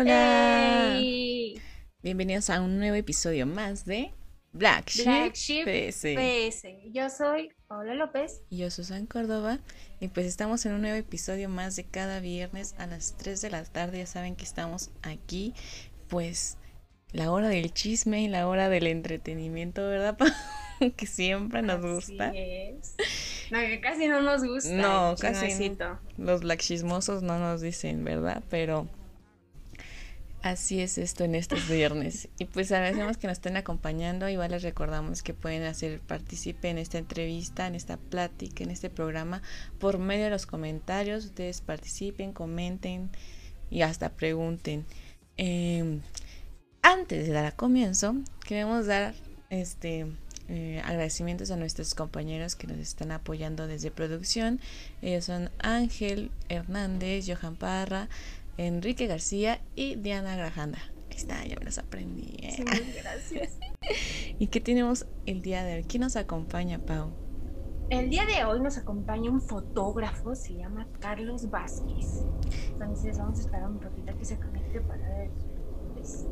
Hola. Bienvenidos a un nuevo episodio más de Black Sheep, Black Sheep PS. PS. Yo soy Paula López. Y Yo, Susan Córdoba, y pues estamos en un nuevo episodio más de cada viernes a las 3 de la tarde. Ya saben que estamos aquí, pues la hora del chisme y la hora del entretenimiento, ¿verdad? Que siempre nos Así gusta. es. No, que casi no nos gusta. No, casi. Los black chismosos no nos dicen, ¿verdad? Pero así es esto en estos viernes. Y pues agradecemos que nos estén acompañando. Igual les recordamos que pueden hacer partícipe en esta entrevista, en esta plática, en este programa, por medio de los comentarios. Ustedes participen, comenten y hasta pregunten. Eh, antes de dar a comienzo, queremos dar este eh, agradecimientos a nuestros compañeros que nos están apoyando desde producción. Ellos son Ángel Hernández, Johan Parra, Enrique García y Diana Grajanda. Ahí está, ya me los aprendí. ¿eh? Sí, muchas gracias. ¿Y qué tenemos el día de hoy? ¿Quién nos acompaña, Pau? El día de hoy nos acompaña un fotógrafo, se llama Carlos Vázquez. Entonces vamos a esperar un poquito que se conecte para ver, este,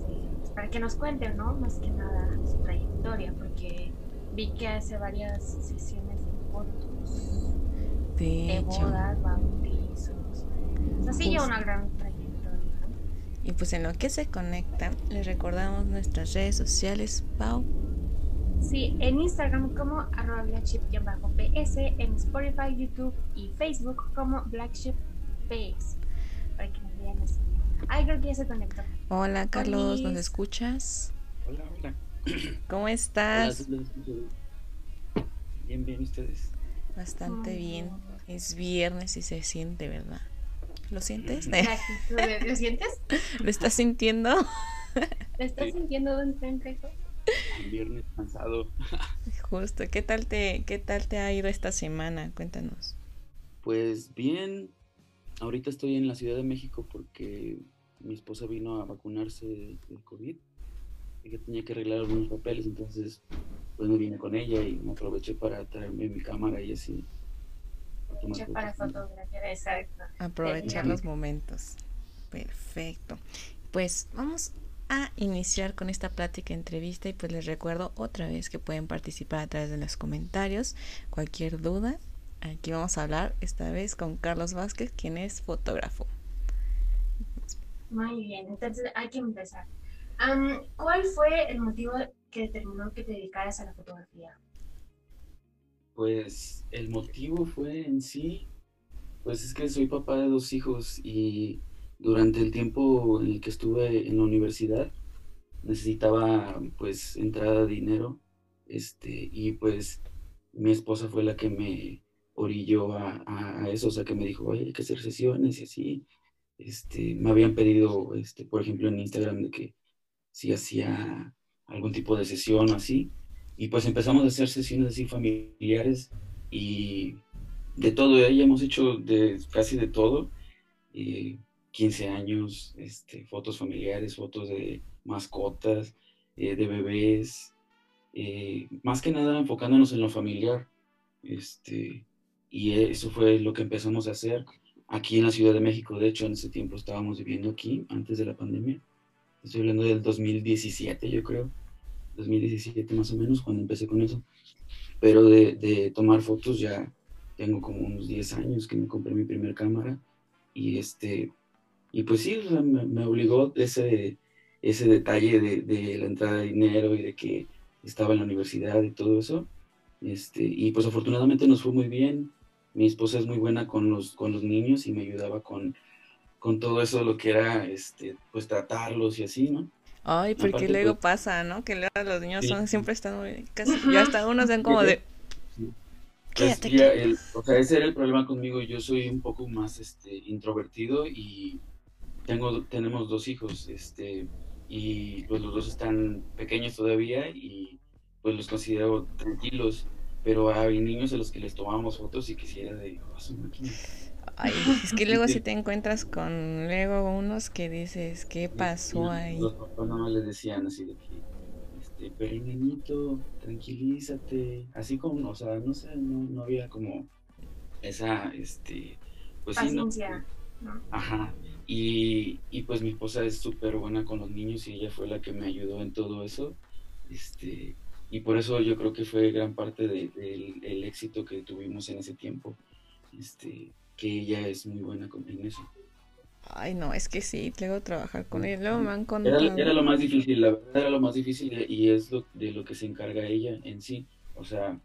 para que nos cuente, ¿no? Más que nada su trayectoria, porque vi que hace varias sesiones de fotos, De de bodas, bautizos. Así ya una gran trayectoria. Y pues en lo que se conectan, les recordamos nuestras redes sociales, Pau. Sí, en Instagram como arroba blackship-ps, en Spotify, YouTube y Facebook como blackship-ps, para que nos vean así. Ay, creo que ya se conectó. Hola, Carlos, ¿nos escuchas? Hola, hola. ¿Cómo estás? Bien, bien, ustedes. Bastante bien. Es viernes y se siente, ¿verdad? ¿Lo sientes? De- ¿Lo sientes? ¿Lo estás sintiendo? ¿Lo estás Sí. sintiendo peso? Un viernes cansado. Justo. ¿Qué tal te, qué tal te ha ido esta semana? Cuéntanos. Pues bien, ahorita estoy en la Ciudad de México porque mi esposa vino a vacunarse del COVID y que tenía que arreglar algunos papeles, entonces pues me vine con ella y me aproveché para traerme mi cámara y así. Para tomar Che, para fotos. fotografía, exacto. Aprovechar los momentos. Perfecto. Pues vamos a iniciar con esta plática entrevista y pues les recuerdo otra vez que pueden participar a través de los comentarios. Cualquier duda, aquí vamos a hablar esta vez con Carlos Vázquez, quien es fotógrafo. Muy bien, entonces hay que empezar. ¿Cuál fue el motivo que determinó que te dedicaras a la fotografía? Pues el motivo fue en sí, pues es que soy papá de dos hijos y durante el tiempo en el que estuve en la universidad necesitaba pues entrada de dinero, este, y pues mi esposa fue la que me orilló a, a- eso, o sea que me dijo, oye, hay que hacer sesiones y así, este, me habían pedido, este, por ejemplo en Instagram de que si hacía algún tipo de sesión o así. Y pues empezamos a hacer sesiones así familiares y de todo, ¿eh? ya hemos hecho de casi de todo. eh, 15 años, este, fotos familiares, fotos de mascotas, eh, de bebés, eh, más que nada enfocándonos en lo familiar. Este, y eso fue lo que empezamos a hacer aquí en la Ciudad de México. De hecho, en ese tiempo estábamos viviendo aquí, antes de la pandemia. Estoy hablando del 2017, yo creo. 2017 más o menos, cuando empecé con eso. Pero de, de tomar fotos ya tengo como unos 10 años que me compré mi primer cámara. Y este, y pues sí, o sea, me, me obligó ese, ese detalle de, de la entrada de dinero y de que estaba en la universidad y todo eso. Este, y pues afortunadamente nos fue muy bien. Mi esposa es muy buena con los, con los niños y me ayudaba con, con todo eso, lo que era, este, pues tratarlos y así, ¿no? Ay, porque Aparte, luego pues- pasa, ¿no? Que luego los niños Sí. son, siempre están muy, casi, ya hasta unos ven como de, Sí. quédate Pues, ya aquí. el- o sea, ese era el problema conmigo. Yo soy un poco más este, introvertido y tengo, tenemos dos hijos, este, y pues los dos están pequeños todavía y pues los considero tranquilos, pero hay niños a los que les tomamos fotos y quisiera de, "Oh, su máquina". Ay, es que luego si te encuentras con luego unos que dices, ¿qué pasó ahí? Los papás nomás les decían así de que, este, pero niñito, tranquilízate, así como, o sea, no sé, no, no había como esa, este, pues sí, ¿no? Paciencia. ¿no? Ajá. Y, y pues mi esposa es súper buena con los niños y ella fue la que me ayudó en todo eso. Este, y por eso yo creo que fue gran parte de- del el éxito que tuvimos en ese tiempo. Este, que ella es muy buena con, en eso. Ay, no, es que sí, luego trabajar con él. Luego me han Era, contado. era lo más difícil, la verdad era lo más difícil y- y es lo, de lo que se encarga ella en sí. O sea,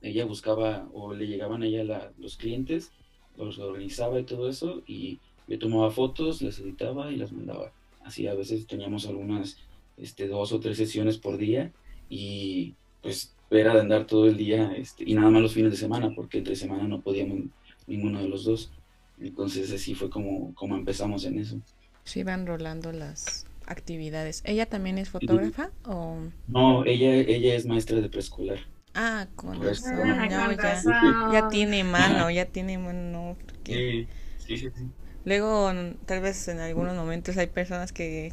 ella buscaba o le llegaban a ella la- los clientes, los organizaba y todo eso y yo tomaba fotos, las editaba y las mandaba. Así a veces teníamos algunas este, dos o tres sesiones por día y pues era de andar todo el día este, y nada más los fines de semana porque entre semana no podíamos ninguno de los dos. Entonces así fue como, como empezamos en eso. Se iban rolando las actividades. ¿Ella también es fotógrafa o...? No, ella, ella es maestra de preescolar. Ah, con Pues, razón, Ah, no, con ya, razón. ya tiene mano, ya tiene mano. porque Sí, sí, sí. sí. Luego, tal vez en algunos momentos hay personas que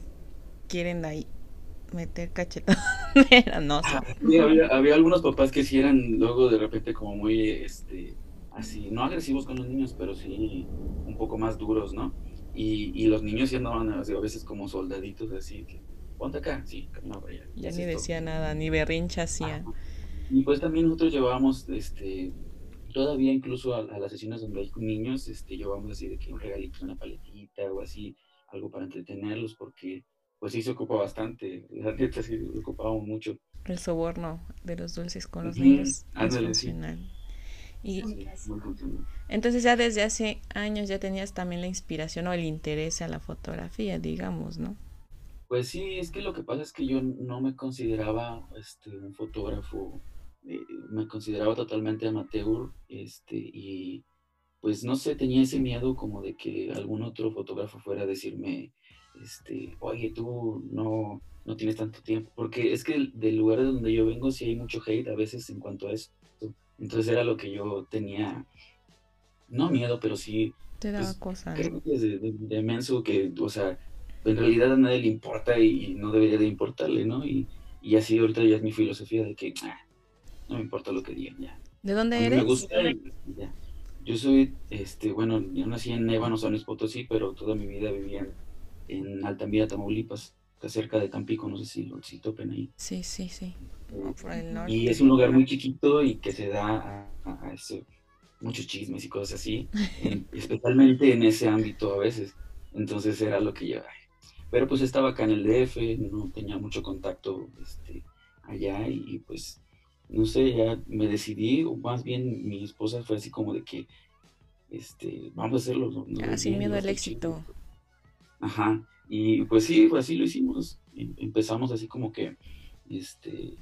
quieren ahí meter cachetón. Pero no, sé. Sí, había, había algunos papás que sí eran luego de repente como muy, este, así, no agresivos con los niños, pero sí un poco más duros, ¿no? Y, y los niños sí andaban así, a veces como soldaditos, así, que, ponte acá, sí, allá. ya Así ni es todo. decía nada, ni berrincha hacía. Ajá. Y pues también nosotros llevábamos, este, todavía incluso a, a las sesiones donde hay niños, este, llevamos así de que un regalito, una paletita o así, algo para entretenerlos, porque pues sí se ocupa bastante, la neta sí ocupábamos mucho. El soborno de los dulces con los Ujú, niños ándale, sí. funcional. Sí, funcional. entonces ya desde hace años ya tenías también la inspiración o el interés a la fotografía, digamos, ¿no? Pues sí, es que lo que pasa es que yo no me consideraba este, un fotógrafo, eh, me consideraba totalmente amateur, este, y pues no sé, tenía ese miedo como de que algún otro fotógrafo fuera a decirme, este, oye, tú no, no tienes tanto tiempo, porque es que del lugar de donde yo vengo sí hay mucho hate a veces en cuanto a eso, entonces era lo que yo tenía, no miedo, pero sí Te daba Pues, cosa, ¿no? creo que es de, de- de menso que, o sea, en realidad a nadie le importa y, y no debería de importarle, ¿no? Y, y así ahorita ya es mi filosofía de que "Ah, no me importa lo que digan, ya. ¿De A dónde mí me eres? gusta y ya. Yo soy, este, bueno, yo nací en Ébano, San Luis Potosí, pero toda mi vida vivía en, en Altamira, Tamaulipas, cerca de Tampico, no sé si lo si topen ahí. Sí, sí, sí. Por el norte. y es un lugar muy chiquito y que se da a, ese- muchos chismes y cosas así, en- especialmente en ese ámbito a veces. Entonces era lo que ay. Pero pues estaba acá en el DF, no tenía mucho contacto este, allá y, y, pues, no sé, ya me decidí, o más bien mi esposa fue así como de que, este, vamos a hacerlo. ¿no? Ah, sin miedo al estar chido". éxito. Ajá, y pues sí, pues así lo hicimos. Em- Empezamos así como que, este,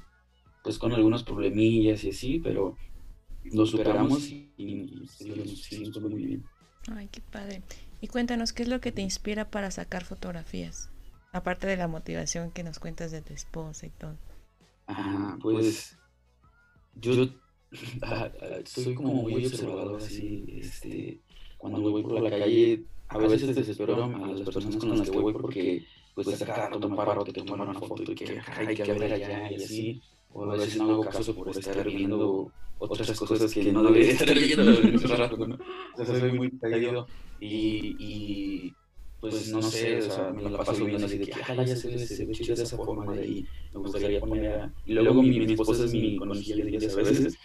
pues con algunos problemillas y así, pero lo superamos y, y seguimos todo muy bien. Ay, qué padre. Y cuéntanos, ¿qué es lo que te inspira para sacar fotografías? Aparte de la motivación que nos cuentas de tu esposa y todo. Ajá, pues yo ah, ah, soy como muy observador así, este, cuando voy por la calle, a veces desespero a las personas con las que voy porque pues a cada rato me paro, te toman una foto y que hay que ver allá y así, o a veces no hago caso por estar viendo otras cosas que no debería estar viendo en ese rato, ¿no? O sea, soy muy caído y, y pues no sé, o sea, me la paso viendo así de que, ojalá ya se ve, se ve chido de esa forma de ahí, me gustaría poner a... Y luego mi, mi esposa es mi conejilla a veces,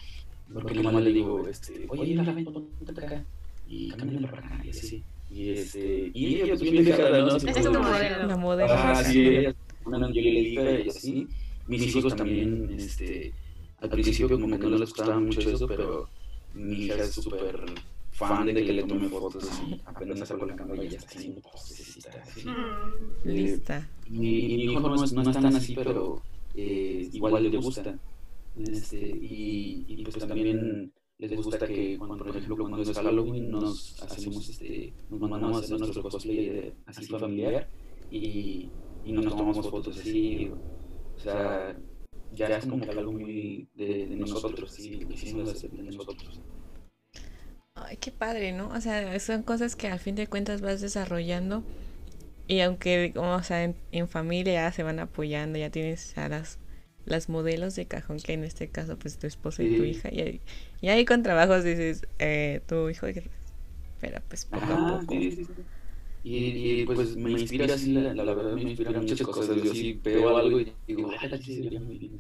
porque nomás le digo, este, oye, mira, ven, ponte acá, y camina para acá, y así. Y este, y ella pues bien dejada, ¿no? Es tu modelo. La modelo. Ajá, sí, ella, una angelita y así. Mis hijos también, este, al principio como que no les gustaba mucho eso, pero mi hija es súper fan de que le tome fotos y apenas sacó la cámara y ya está haciendo poses y está así. Mm. Lista. Y mi hijo no es, no es tan así, pero eh, igual le gusta. Este, y, y pues también les gusta que, cuando, por ejemplo, cuando es Halloween, nos hacemos, este, nos mandamos a hacer nuestro cosplay de- así familiar y, y nos tomamos fotos así. O sea, ya es como que algo muy de, de nosotros, sí, lo hicimos de, de nosotros. Ay, qué padre, ¿no? O sea, son cosas que al fin de cuentas vas desarrollando y aunque, como, o sea, en, en familia ya se van apoyando, ya tienes a las, las modelos de cajón, que en este caso, pues tu esposo y tu Sí. hija, y ahí, y ahí con trabajos dices, eh, tu hijo, pero pues poco a poco. sí, sí, sí. Y, y, pues me inspira así, la, la verdad me inspira muchas cosas. Yo sí veo algo y digo, ah, sí, sería muy.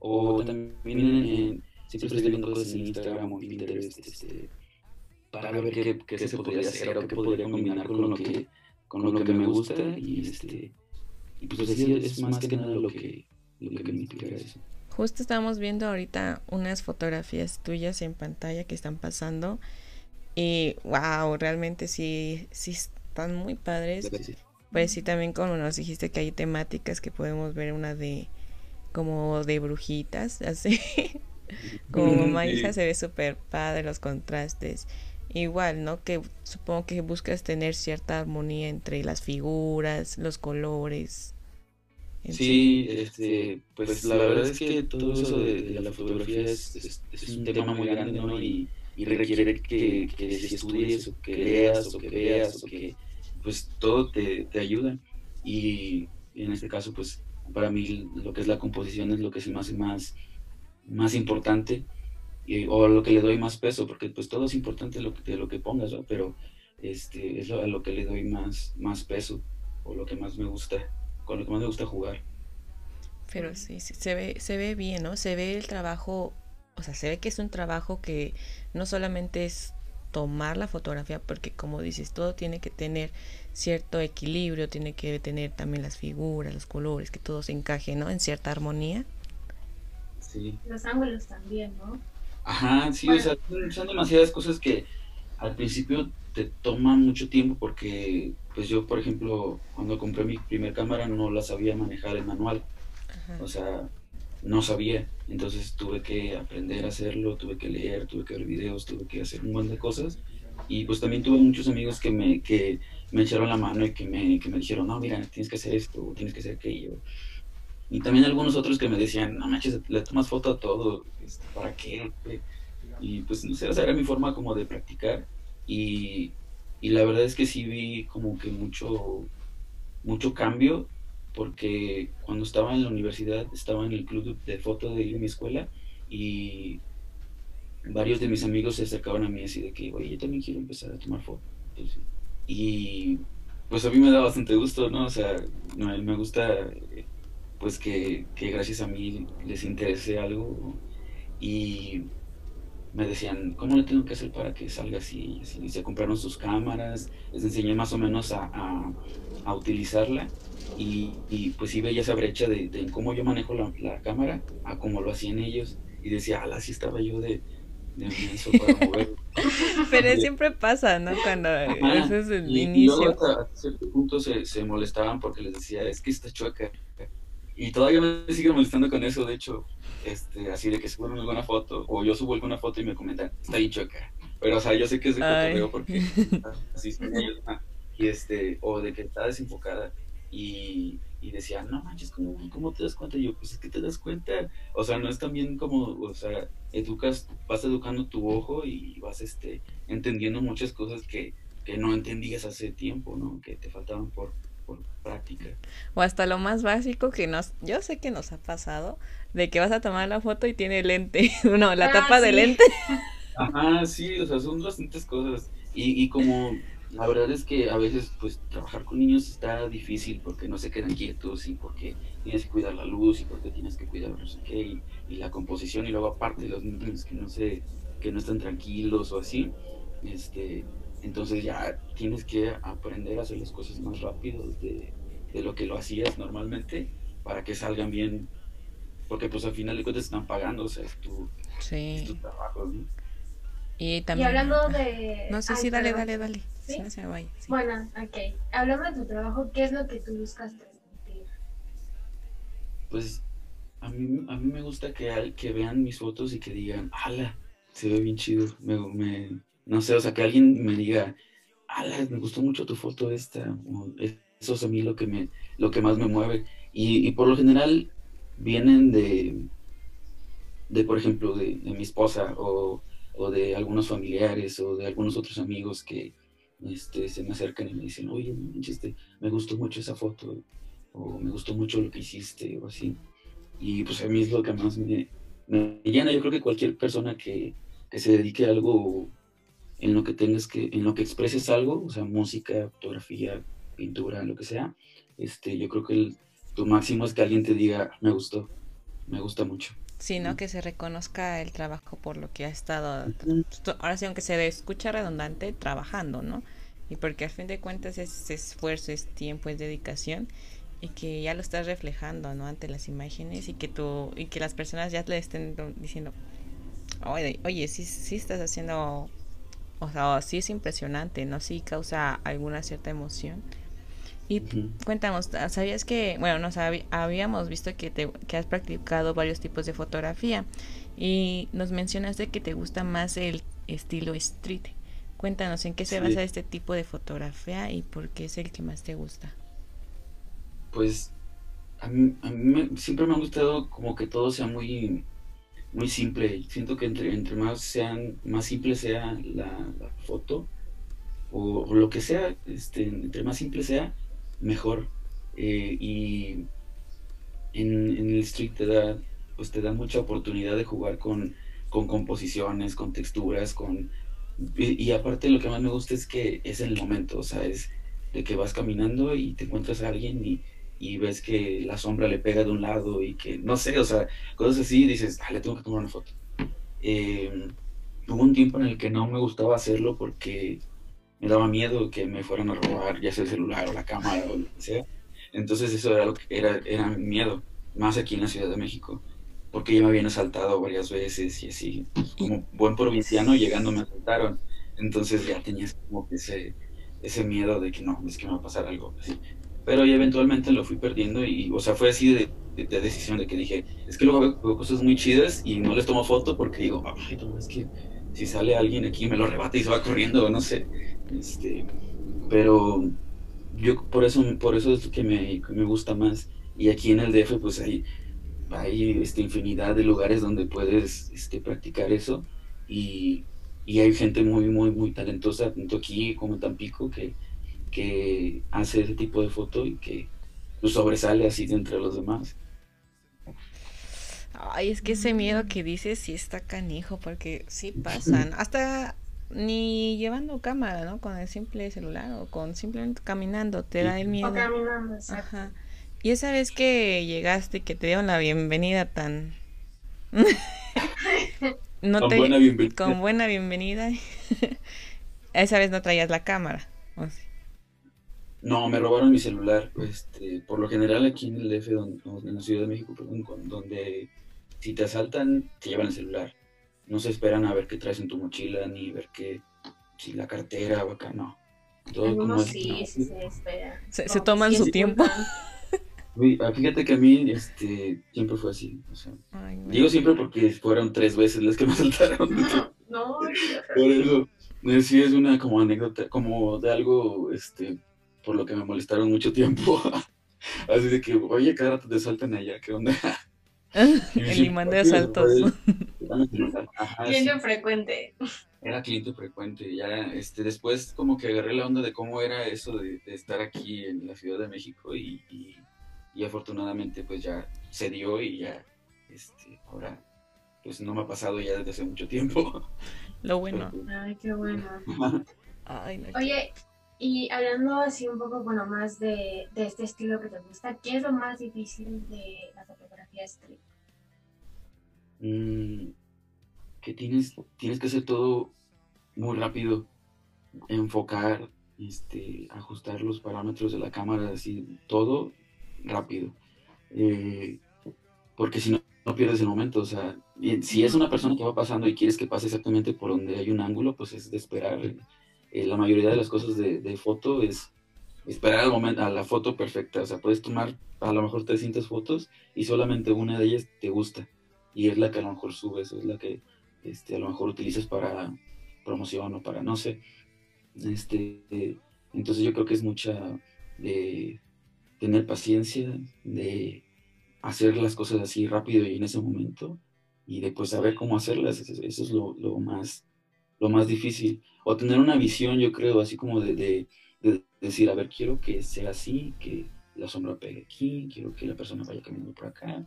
O también en, siempre estoy viendo cosas en Instagram o Pinterest este, para ver qué, qué se podría hacer o qué podría combinar con lo que, con lo que me gusta. Y, este, y pues así es más que nada lo que, lo que me inspira eso. Justo estamos viendo ahorita unas fotografías tuyas en pantalla que están pasando y wow, realmente sí, sí están muy padres. Pues sí, también como nos dijiste que hay temáticas que podemos ver una de como de brujitas, así. como mamá hija se ve súper padre los contrastes. Igual, ¿no? Que supongo que buscas tener cierta armonía entre las figuras, los colores. en Sí, este, pues la verdad es que todo eso de, de la fotografía es, es, es un tema muy grande, ¿no? Y, y requiere que, que si estudies o que leas o que veas o que pues todo te, te ayuda. Y en este caso, pues para mí lo que es la composición es lo que se me hace más, más importante o lo que le doy más peso, porque pues todo es importante lo que, de lo que pongas, pero este, es lo, a lo que le doy más, más peso o lo que más me gusta, con lo que más me gusta jugar. Pero sí, sí, se ve, se ve bien, ¿no? Se ve el trabajo, o sea, se ve que es un trabajo que no solamente es tomar la fotografía, porque como dices, todo tiene que tener cierto equilibrio, tiene que tener también las figuras, los colores, que todo se encaje, ¿no? En cierta armonía. Sí. Los ángulos también, ¿no? Ajá, sí, o sea, son, demasiadas cosas que al principio te toman mucho tiempo porque, pues yo, por ejemplo, cuando compré mi primer cámara no la sabía manejar en manual, Ajá. o sea, no sabía, entonces tuve que aprender a hacerlo, tuve que leer, tuve que ver videos, tuve que hacer un montón de cosas y pues también tuve muchos amigos que me, que me echaron la mano y que me, que me dijeron, no, mira, tienes que hacer esto, tienes que hacer aquello. Y también algunos otros que me decían, no manches, le tomas foto a todo, este, ¿para qué? Y pues no sé, o sea, era mi forma como de practicar y, y la verdad es que sí vi como que mucho, mucho cambio porque cuando estaba en la universidad estaba en el club de foto de mi escuela y varios de mis amigos se acercaban a mí así de que, oye, yo también quiero empezar a tomar fotos. Y pues a mí me da bastante gusto, ¿no? O sea, me, me gusta pues que, que gracias a mí les interese algo y me decían, ¿cómo le tengo que hacer para que salga así? Y se compraron sus cámaras, les enseñé más o menos a, a utilizarla y, y, pues sí veía esa brecha de, de cómo yo manejo la, la, cámara a cómo lo hacían ellos y decía, ala, sí estaba yo de, de para mover. Pero siempre pasa, ¿no? Cuando Ajá, ese es el y, inicio. Y luego hasta cierto punto se, se molestaban porque les decía, es que está chueca. Y todavía me siguen molestando con eso, de hecho, este, así de que suben alguna foto, o yo subo alguna foto y me comentan, está bien chueca. Pero, o sea, yo sé que es de cotorreo porque así son ellos, ¿no? y este, o de que está desenfocada. Y, y decía, no manches, ¿cómo, ¿cómo te das cuenta? Y yo, pues es que te das cuenta. O sea, no es también como, o sea, educas, vas educando tu ojo y vas este, entendiendo muchas cosas que, que no entendías hace tiempo, ¿no? Que te faltaban por, por práctica. O hasta lo más básico que nos, yo sé que nos ha pasado, de que vas a tomar la foto y tiene lente, no, la Ah, tapa de sí. lente. Ajá, sí, o sea, son bastantes cosas. Y, y como la verdad es que a veces pues trabajar con niños está difícil porque no se quedan quietos y porque tienes que cuidar la luz y porque tienes que cuidar no sé qué y, y la composición y luego aparte los niños que no sé, que no están tranquilos o así, este, entonces ya tienes que aprender a hacer las cosas más rápido de, de lo que lo hacías normalmente para que salgan bien, porque pues al final de cuentas están pagando, o sea, es tu, es tu Sí. trabajo, ¿no? Y Y también. hablando de... No sé si dale, dale, dale. ¿Sí? Se vaya. sí. Bueno, ok. Hablando de tu trabajo, ¿qué es lo que tú buscas transmitir? pues a mí, a mí me gusta que, al- que vean mis fotos y que digan, ala, se ve bien chido. Me, me- no sé, o sea, que alguien me diga, "Ala, me gustó mucho tu foto esta. o, Eso es a mí lo que me, lo que más me mueve. Y, y por lo general vienen de, de por ejemplo, de, de mi esposa o, o de algunos familiares o de algunos otros amigos que este, se me acercan y me dicen, oye, no manches, te- me gustó mucho esa foto o me gustó mucho lo que hiciste o así. Y pues a mí es lo que más me, llena. Yo creo que cualquier persona que, se dedique a algo en lo que tengas que, en lo que expreses algo, o sea, música, fotografía, pintura, lo que sea, este, yo creo que tu máximo es que alguien te diga, me gustó, me gusta mucho. Sino que se reconozca el trabajo por lo que ha estado, ahora sí, aunque se escucha redundante, trabajando, ¿no? Y porque al fin de cuentas es esfuerzo, es tiempo, es dedicación y que ya lo estás reflejando, ¿no? Ante las imágenes y que tú, y que las personas ya le estén diciendo, oye, oye, sí, sí estás haciendo, o sea, sí es impresionante, ¿no? Sí causa alguna cierta emoción. Y Ujú. cuéntanos, ¿sabías que, bueno, nos habíamos visto que, te, que has practicado varios tipos de fotografía y nos mencionaste que te gusta más el estilo street. Cuéntanos, ¿en qué se Sí. basa este tipo de fotografía y por qué es el que más te gusta? Pues a mí, a mí me- siempre me ha gustado como que todo sea muy, muy simple. Siento que entre, entre más sean, más simple sea la, la foto o, o lo que sea, este, entre más simple sea, mejor. Eh, y en, en el street te da, pues te da mucha oportunidad de jugar con, con composiciones, con texturas, con y, y aparte lo que más me gusta es que es el momento, o sea, es de que vas caminando y te encuentras a alguien y, y ves que la sombra le pega de un lado y que, no sé, o sea, cosas así, y dices, ah, le tengo que tomar una foto. Eh, hubo un tiempo en el que no me gustaba hacerlo porque me daba miedo que me fueran a robar, ya sea el celular o la cámara o lo que sea. Entonces eso era lo que era, era mi miedo, más aquí en la Ciudad de México, porque ya me habían asaltado varias veces y así, como buen provinciano llegando me asaltaron. Entonces ya tenías como que ese, ese miedo de que no, es que me va a pasar algo así. Pero ya eventualmente lo fui perdiendo y, o sea, fue así de, de- de decisión de que dije, es que luego veo, veo cosas muy chidas y no les tomo foto porque digo, ay, no, es que si sale alguien aquí me lo arrebata y se va corriendo, no sé. Este, pero yo por eso, por eso es que me, que me gusta más. Y aquí en el DF, pues hay, hay este, infinidad de lugares donde puedes este, practicar eso. Y, y hay gente muy, muy, muy talentosa, tanto aquí como en Tampico, que, que hace ese tipo de foto y que pues, sobresale así de entre los demás. Ay, es que ese miedo que dices sí está canijo, porque sí pasan. Hasta ni llevando cámara, ¿no? Con el simple celular o con simplemente caminando, te da el miedo. O caminando. Ajá. Y esa vez que llegaste y que te dieron la bienvenida tan... no Con te... buena bienvenida. Con buena bienvenida. esa vez no traías la cámara. ¿o sí? No, me robaron mi celular. Este, por lo general aquí en el DF, don- o en la Ciudad de México, perdón, con- donde si te asaltan, te llevan el celular. No se esperan a ver qué traes en tu mochila, ni ver qué, si la cartera o acá, no. Todo como Algunos es- sí, sí se espera. Se- se Como toman sí su tiempo. ah, Fíjate que a mí este, siempre fue así. O sea, Ay, no. digo siempre porque fueron tres veces las que me asaltaron. No, Por eso, eh, sí es una como anécdota, como de algo, este, por lo que me molestaron mucho tiempo. Así de que, oye, cada rato te saltan allá, ¿qué onda? El imán de "Oye, asaltos. pues, cliente frecuente. era cliente frecuente. Ya, este, después como que agarré la onda de cómo era eso de, de estar aquí en la Ciudad de México y, y, y afortunadamente pues ya se dio y ya, este, ahora pues no me ha pasado ya desde hace mucho tiempo. Lo bueno. Ay, qué bueno. Ay, no. Oye, y hablando así un poco, bueno, más de, de este estilo que te gusta, ¿qué es lo más difícil de la fotografía Mm, que tienes, tienes que hacer todo muy rápido, enfocar, este, ajustar los parámetros de la cámara, así, todo rápido. Eh, porque si no, no pierdes el momento, o sea, si es una persona que va pasando y quieres que pase exactamente por donde hay un ángulo, pues es de esperar. Eh, la mayoría de las cosas de foto es esperar al momento, a la foto perfecta, o sea, puedes tomar a lo mejor 300 fotos y solamente una de ellas te gusta y es la que a lo mejor subes, es la que este, a lo mejor utilizas para promoción o para no sé. Este, entonces yo creo que es mucha de tener paciencia, de hacer las cosas así rápido y en ese momento, y de pues saber cómo hacerlas, eso, es lo, lo, más, lo más difícil. O tener una visión, yo creo, así como de, decir, a ver, quiero que sea así, que la sombra pegue aquí, quiero que la persona vaya caminando por acá,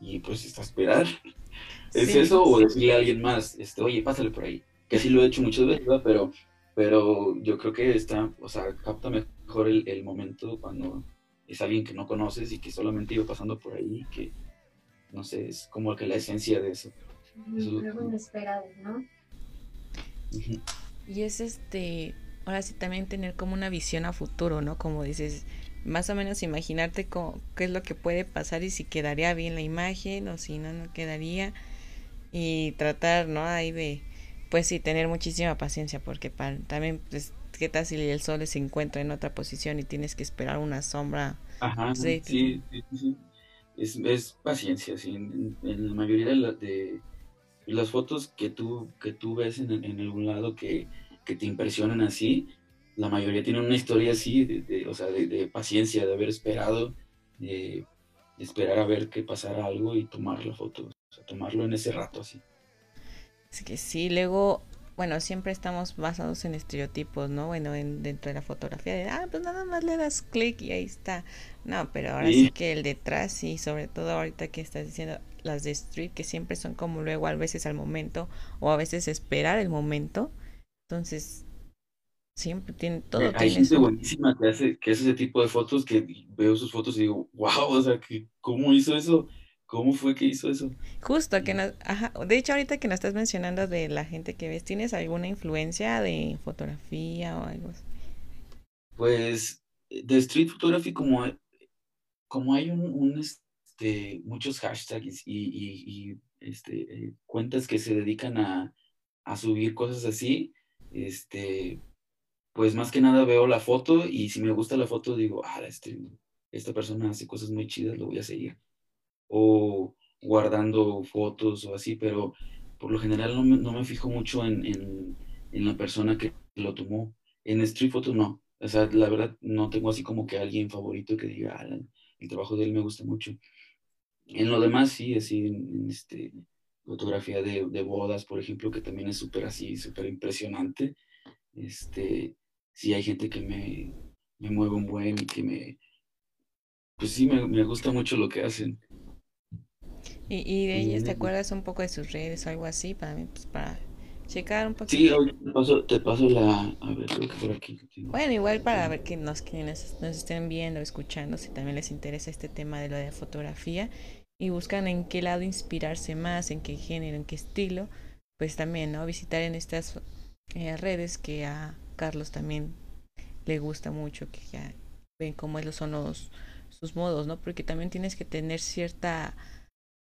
y pues está a esperar. ¿Es eso? O decirle a alguien más, este, oye, pásale por ahí. Que así lo he hecho muchas veces, ¿verdad? Pero, pero yo creo que está, o sea, capta mejor el, el momento cuando es alguien que no conoces y que solamente iba pasando por ahí, que no sé, es como que la esencia de eso. Algo inesperado, ¿no? Y es este, ahora sí también tener como una visión a futuro, ¿no? Como dices, más o menos imaginarte qué es lo que puede pasar y si quedaría bien la imagen o si no, no quedaría. Y tratar, ¿no? Ahí de, pues sí, tener muchísima paciencia porque para, también, pues, ¿qué tal si el sol se encuentra en otra posición y tienes que esperar una sombra? Ajá, sí, sí, sí, Es, es, paciencia, sí. En, la mayoría de, de, las fotos que tú, que tú ves en, en algún lado que, que, te impresionan así, la mayoría tienen una historia así, de, o sea, de, paciencia, de haber esperado, de, esperar a ver que pasara algo y tomar la foto, o sea, tomarlo en ese rato así. Es que sí, luego bueno, siempre estamos basados en estereotipos, ¿no? Bueno, en, dentro de la fotografía, de, ah, pues nada más le das clic y ahí está. No, pero ahora sí. que el detrás, y sobre todo ahorita que estás diciendo las de street, que siempre son como luego a veces al momento, o a veces esperar el momento. Entonces, siempre tiene todo. Eh, hay gente buenísima que hace, que hace ese tipo de fotos, que veo sus fotos y digo, wow, o sea, que, ¿cómo hizo eso? ¿Cómo fue que hizo eso? Justo, que nos, ajá, de hecho ahorita que nos estás mencionando de la gente que ves, ¿tienes alguna influencia de fotografía o algo así? Pues de street photography como, como hay un, este, muchos hashtags y, y, este, eh, cuentas que se dedican a, a, subir cosas así, este, pues más que nada veo la foto y si me gusta la foto digo, ah, este, esta persona hace cosas muy chidas, lo voy a seguir o guardando fotos o así, pero por lo general no me, no me fijo mucho en, en, en, la persona que lo tomó. En street photo no. O sea, la verdad no tengo así como que alguien favorito que diga, ah, el trabajo de él me gusta mucho. En lo demás sí, así en, este, fotografía de, de, bodas, por ejemplo, que también es súper así, súper impresionante. Este, sí hay gente que me, me mueve un buen y que me, pues sí, me, me gusta mucho lo que hacen. Y, y de ellas, ¿te acuerdas un poco de sus redes o algo así para pues, para checar un poquito? Sí, te paso, te paso la, a ver, creo que por aquí. Bueno, igual para ver que nos, quienes nos estén viendo, escuchando, si también les interesa este tema de lo de fotografía y buscan en qué lado inspirarse más, en qué género, en qué estilo, pues también, ¿no? Visitar en estas eh, redes que a Carlos también le gusta mucho, que ya ven cómo son los, sus modos, ¿no? Porque también tienes que tener cierta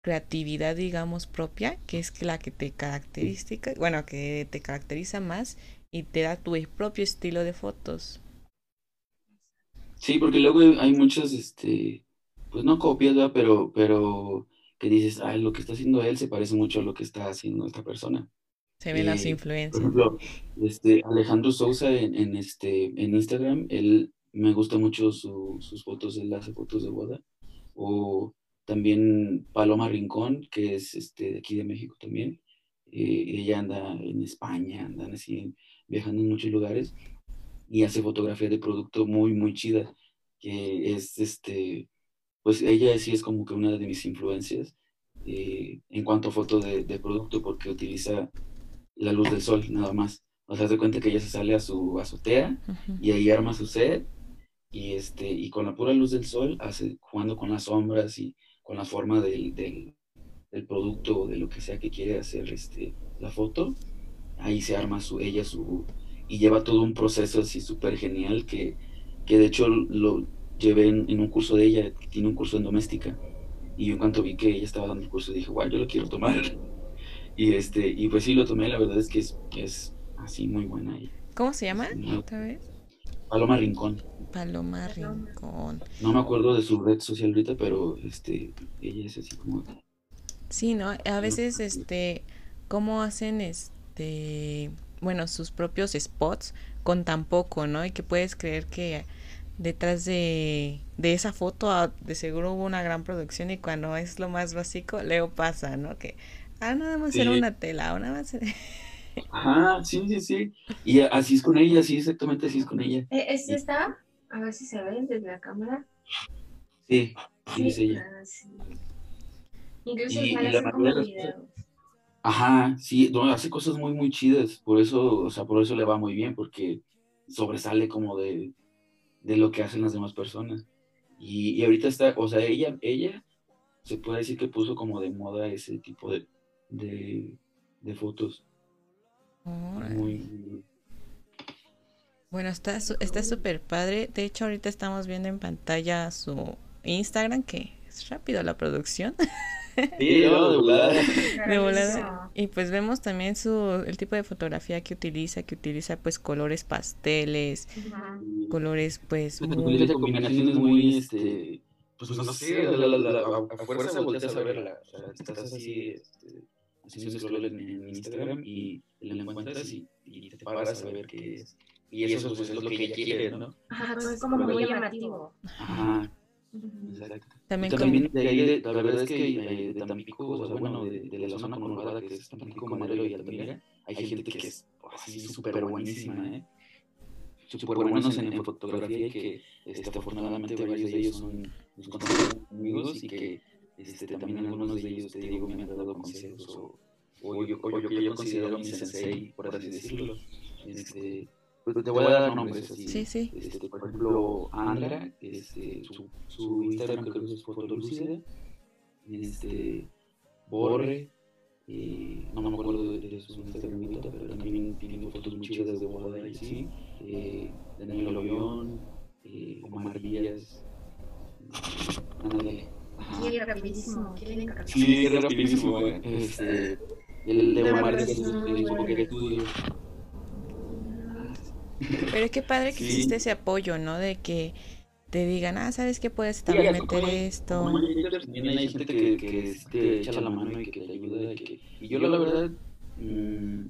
creatividad, digamos, propia, que es la que te caracteriza, bueno, que te caracteriza más y te da tu propio estilo de fotos. Sí, porque luego hay muchas, este, pues no copias, pero, pero que dices, ah, lo que está haciendo él se parece mucho a lo que está haciendo esta persona. Se ven las influencias. Por ejemplo, este, Alejandro Sousa en, en, este, en Instagram, él me gusta mucho su, sus fotos, él hace fotos de boda. O también Paloma Rincón, que es este, de aquí de México también. Eh, ella anda en España, andan así viajando en muchos lugares y hace fotografía de producto muy, muy chida, que es, este, pues ella sí es como que una de mis influencias eh, en cuanto a foto de, de, producto, porque utiliza la luz del sol nada más. O sea, se cuenta que ella se sale a su azotea y ahí arma su set y, este, y con la pura luz del sol hace, jugando con las sombras y con la forma del, del, del, producto o de lo que sea que quiere hacer este, la foto, ahí se arma su, ella su, y lleva todo un proceso así súper genial que, que de hecho lo llevé en, en, un curso de ella, tiene un curso en doméstica, y yo en cuanto vi que ella estaba dando el curso dije, guau, yo lo quiero tomar. Y, este, y pues sí, lo tomé, la verdad es que es, es así muy buena. ¿Cómo se llama otra vez? Paloma Rincón. Paloma Rincón. No me acuerdo de su red social ahorita, pero este, ella es así como. Sí, ¿no? A veces, este, cómo hacen este, bueno, sus propios spots con tan poco, ¿no? Y que puedes creer que detrás de, de esa foto ah, de seguro hubo una gran producción y cuando es lo más básico, Leo pasa, ¿no? Que, ah, nada más era Sí. una tela, o nada más era- Ajá, sí, sí, sí. Y así es con ella, sí, exactamente así es con ella. Eh, ¿Este está? A ver si se ve desde la cámara. Sí, sí, es ella. ah, sí. Incluso Y- sale y la como las. Ajá, sí, no, hace cosas muy, muy chidas. Por eso, o sea, por eso le va muy bien, porque sobresale como de, de lo que hacen las demás personas. Y, y ahorita está, o sea, ella, ella se puede decir que puso como de moda ese tipo de, de, de fotos. Muy, Bueno, está su- está súper padre. De hecho, ahorita estamos viendo en pantalla su Instagram, que es rápido la producción. Sí, no, de volada. De volada. Y pues vemos también su el tipo de fotografía que utiliza, que utiliza pues colores pasteles, Ujú. colores pues muy... Combinaciones muy, este, pues no sé, la, la, la, la- a fuerza volteas a verla. O sea, estás así, este, haciendo scroll en, en Instagram y la encuentras y, y te paras a ver qué es. Y eso pues, es lo que ella quiere, ¿no? Ajá, es como muy llamativo. Ajá, exacto. También Y como- también de ahí, de- la verdad es que eh, de Tampico, o sea, bueno, de, de la zona conurbada que es Tampico, Madero y Altamira, hay gente que es así súper buenísima, ¿eh? Súper buenos en, en fotografía y que este, afortunadamente varios de ellos son amigos y que este, también algunos de ellos, te digo, me han dado consejos o, o, yo, o yo que yo considero mi sensei, por así decirlo. Este, pues te voy a dar nombres así. Sí, sí. Este, por ejemplo, Andra, este, su, su Instagram creo que es fotolúcida. Este, Borre, eh, no me acuerdo de, de su Instagram ahorita, pero también tiene fotos muy chidas de boda y así. Eh, Daniel Lovión, eh, Omar Díaz. Ándale. Quiere rapidísimo. Sí, rapidísimo, eh. Este, el de Omar Díaz es es como que estudio. Pero qué padre que Sí. existe ese apoyo, ¿no? De que te digan, ah, ¿sabes qué? Puedes Sí, también así meter hay- esto. como hay haters, También hay gente que, que sí te echa la mano y que te ayuda. Y, que, y yo, la verdad, mm,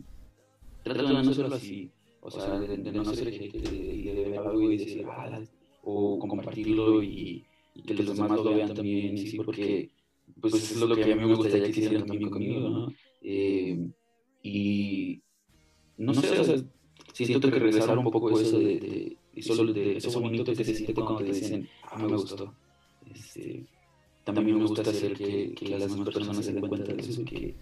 trato de no hacerlo así. O sea, de, de no ser gente y de, ver algo y decir, ah, o compartirlo y, y que los demás lo vean también. Y sí, porque pues es lo que a mí me gustaría que hicieran también conmigo, ¿no? Eh, y no sé, o sea, siento que regresar un poco eso de, de, solo de eso bonito que se siente cuando te dicen, ah, me gustó. Este, también me gusta hacer que, que las demás personas se den cuenta de eso y que,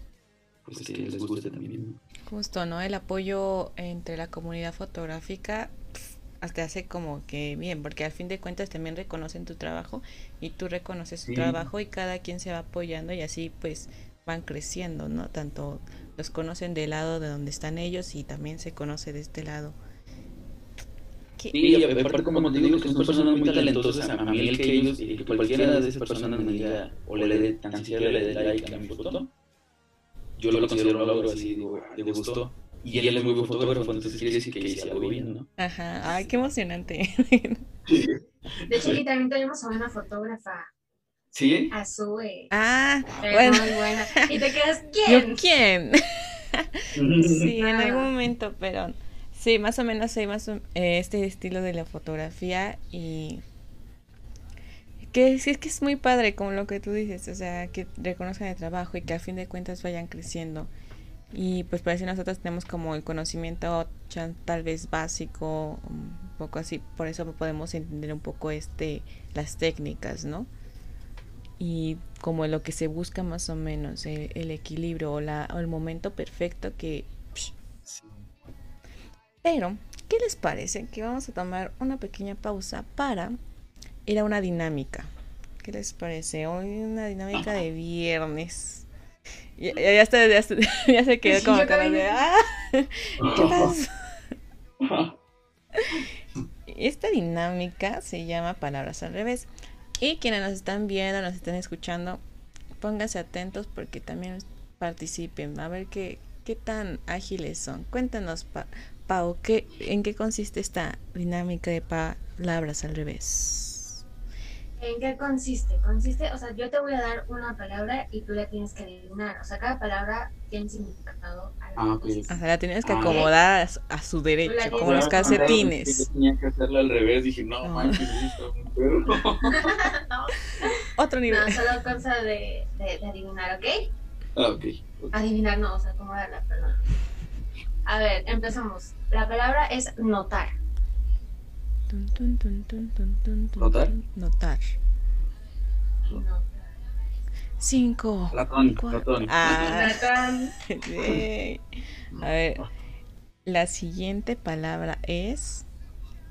pues, que les guste también. Justo, ¿no? El apoyo entre la comunidad fotográfica hasta hace como que bien, porque al fin de cuentas también reconocen tu trabajo y tú reconoces su Sí. trabajo y cada quien se va apoyando y así pues van creciendo, ¿no? Tanto los conocen del lado de donde están ellos y también se conoce de este lado. ¿Qué- Sí, y aparte, como te digo, que son personas muy talentosas, a mí el que ellos, y que cualquiera de esas personas me diga, o le dé, tan siquiera le dé like a mi foto, yo lo considero un logro así, digo, le gustó. Y él es muy buen fotógrafo, entonces quiere decir que hice algo bien, ¿no? Ajá, ay, qué emocionante. De hecho, aquí también tenemos a una fotógrafa, ¿Sí? a Sue. ah, Es bueno, muy buena. Y te quedas, ¿yo ¿quién? quién? Sí, en Ah. algún momento, pero sí, más o menos soy más o- eh, este estilo de la fotografía y que sí es que es muy padre como lo que tú dices, o sea, que reconozcan el trabajo y que al fin de cuentas vayan creciendo. Y pues para eso nosotros tenemos como el conocimiento tal vez básico, un poco así, por eso podemos entender un poco este las técnicas, ¿no? Y como lo que se busca más o menos, el, el equilibrio o, la, o el momento perfecto que... psh. Pero, ¿qué les parece? Que vamos a tomar una pequeña pausa para ir a una dinámica. ¿Qué les parece? Hoy una dinámica de viernes. Ya, ya, ya, está- ya, está- ya se quedó Sí, como cara de... ¡Ah! ¿Qué pasa? Esta dinámica se llama Palabras al revés. Y quienes nos están viendo, nos están escuchando, pónganse atentos porque también participen. A ver qué, qué tan ágiles son. Cuéntanos, Pa- Pau, ¿qué, ¿en qué consiste esta dinámica de palabras al revés? ¿En qué consiste? Consiste, o sea, yo te voy a dar una palabra y tú la tienes que adivinar. O sea, cada palabra el significado a la Ah, ok. posición. O sea, la tienes que Ah. acomodar a su- a su derecho, La como los calcetines. Yo tenía que hacerlo al revés, dije, no, No. manches, no, Otro nivel. no, solo cosa de, de, de adivinar, ¿ok? Ah, ok. ok. Adivinar no, o sea, acomodarla, perdón. A ver, empezamos. La palabra es notar. Tun, tun, tun, tun, tun, tun, tun, ¿Notar? Notar. Cinco. Platón, cuatro. Platón. Ah. A ver, la siguiente palabra es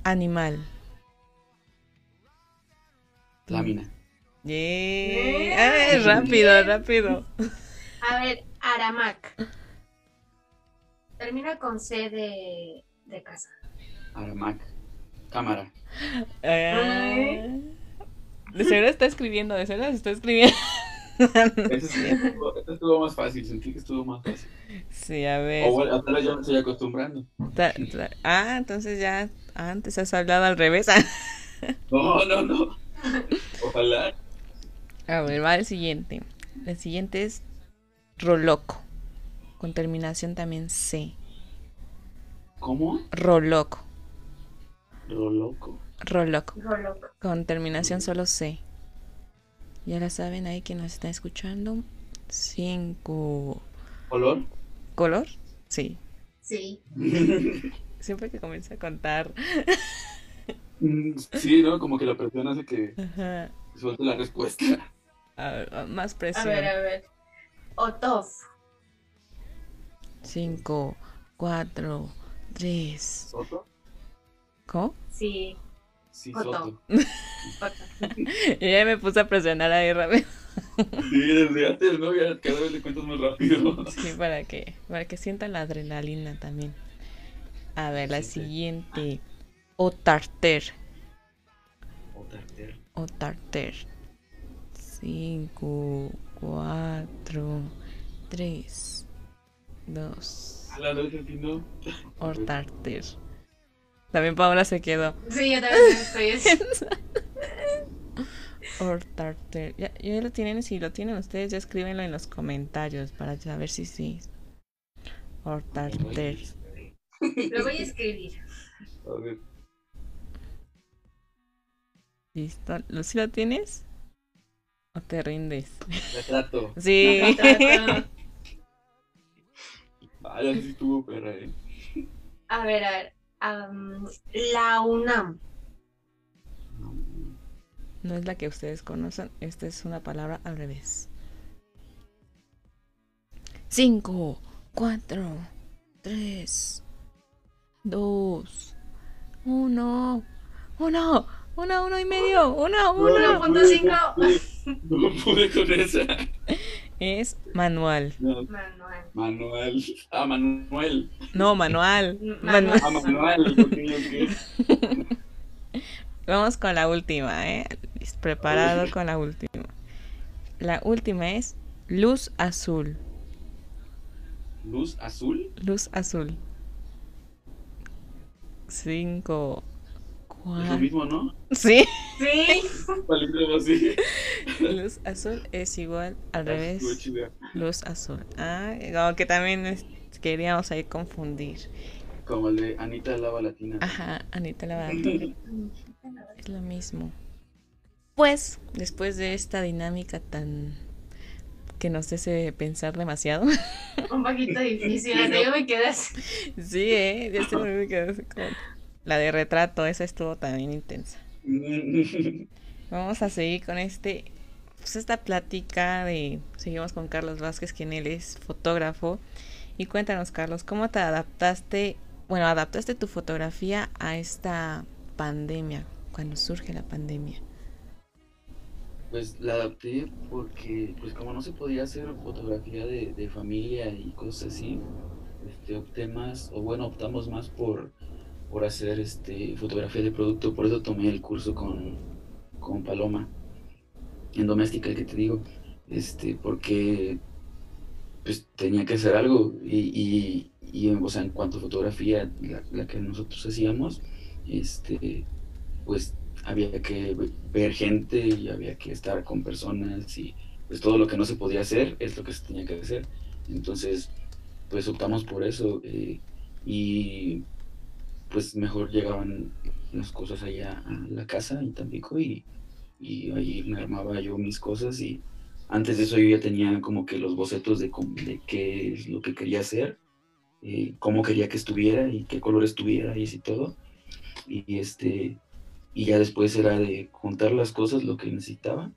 animal. Lámina. Bien. A ver, rápido, rápido. A ver, Aramac. Termina con C de, de casa. Aramac. Cámara. Ah, de seguro está escribiendo, de seguro se está escribiendo. Ese sí estuvo, ese estuvo más fácil, sentí que estuvo más fácil. Sí, a ver. O bueno, hasta ahora ya me estoy acostumbrando. Ta- ta- Ah, entonces ya antes has hablado al revés. No, no, no. Ojalá. A ver, va el siguiente. El siguiente es Roloco. Con terminación también C. ¿Cómo? Roloco. Roloco. Roloco. Roloco. Con terminación solo C. Ya la saben ahí que nos está escuchando. Cinco. ¿Color? ¿Color? Sí. Sí. Siempre que comienza a contar. Mm, sí, ¿no? Como que la presión hace que Ajá. suelte la respuesta. A ver, a- más A presión. ver, a ver. Otof. Cinco, cuatro, tres. ¿Cómo? Sí. Sí, Soto. Soto. Otof. Y ya me puse a presionar ahí rápido. Sí, desde antes, ¿no? Ya cada vez le cuentas más rápido. Sí, para que, para que sientan la adrenalina también. A ver, la Sí, sí. siguiente. Otarter. Otra, ter- Otarter. Cinco, cuatro, tres, dos. A la vez no. Otarter. También Paola se quedó. Sí, yo también estoy así. Otarter. Ya, ya lo tienen, si lo tienen ustedes, ya escríbenlo en los comentarios para saber si sí. Otarter. Lo voy a escribir. Ver. ¿Listo? ¿Lo, ¿Sí lo tienes? ¿O te rindes? Retrato. Sí. Vaya, sí estuvo perra, eh. A ver, a ver. La UNAM. No es la que ustedes conocen. Esta es una palabra al revés. Cinco, cuatro, tres, dos, uno, uno, uno, uno y medio, uno, uno. 1.5. No pude con esa. Es manual. No, Manual. Manuel. Ah, Manuel. No, manual. Manual. Ah, Manuel. Vamos con la última, ¿eh? Preparado con la última. La última es luz azul. Luz azul. Luz azul. Cinco. Es lo mismo, ¿no? Sí. Sí. Palíndromo así. Luz azul es igual al revés. Luz azul. Ah, como que también es- queríamos ahí confundir. Como el de Anita Lava Latina. Ajá, Anita Lavato. Es lo mismo. Pues, después de esta dinámica tan que nos hace pensar demasiado. Un poquito difícil. Hasta yo me quedé así. sí, eh, ya se me quedó así como- La de retrato, esa estuvo también intensa. Vamos a seguir con este, pues esta plática de, seguimos con Carlos Vázquez, quien él es fotógrafo. Y cuéntanos, Carlos, ¿cómo te adaptaste, bueno, adaptaste tu fotografía a esta pandemia, cuando surge la pandemia? Pues la adapté porque, pues como no se podía hacer fotografía de, de familia y cosas así, este, opté más, o bueno, optamos más por, por hacer este, fotografía de producto, por eso tomé el curso con, con Paloma, en doméstica, el que te digo, este, porque pues tenía que hacer algo y, y, y, o sea, en cuanto a fotografía, la, la que nosotros hacíamos, este, pues había que ve- ver gente y había que estar con personas y pues todo lo que no se podía hacer es lo que se tenía que hacer. Entonces, pues optamos por eso eh, y pues mejor llegaban las cosas allá a la casa en Tampico y, y ahí me armaba yo mis cosas y antes de eso yo ya tenía como que los bocetos de, de qué es lo que quería hacer, eh, cómo quería que estuviera y qué color estuviera y así todo. Y, este, y ya después era de juntar las cosas, lo que necesitaba.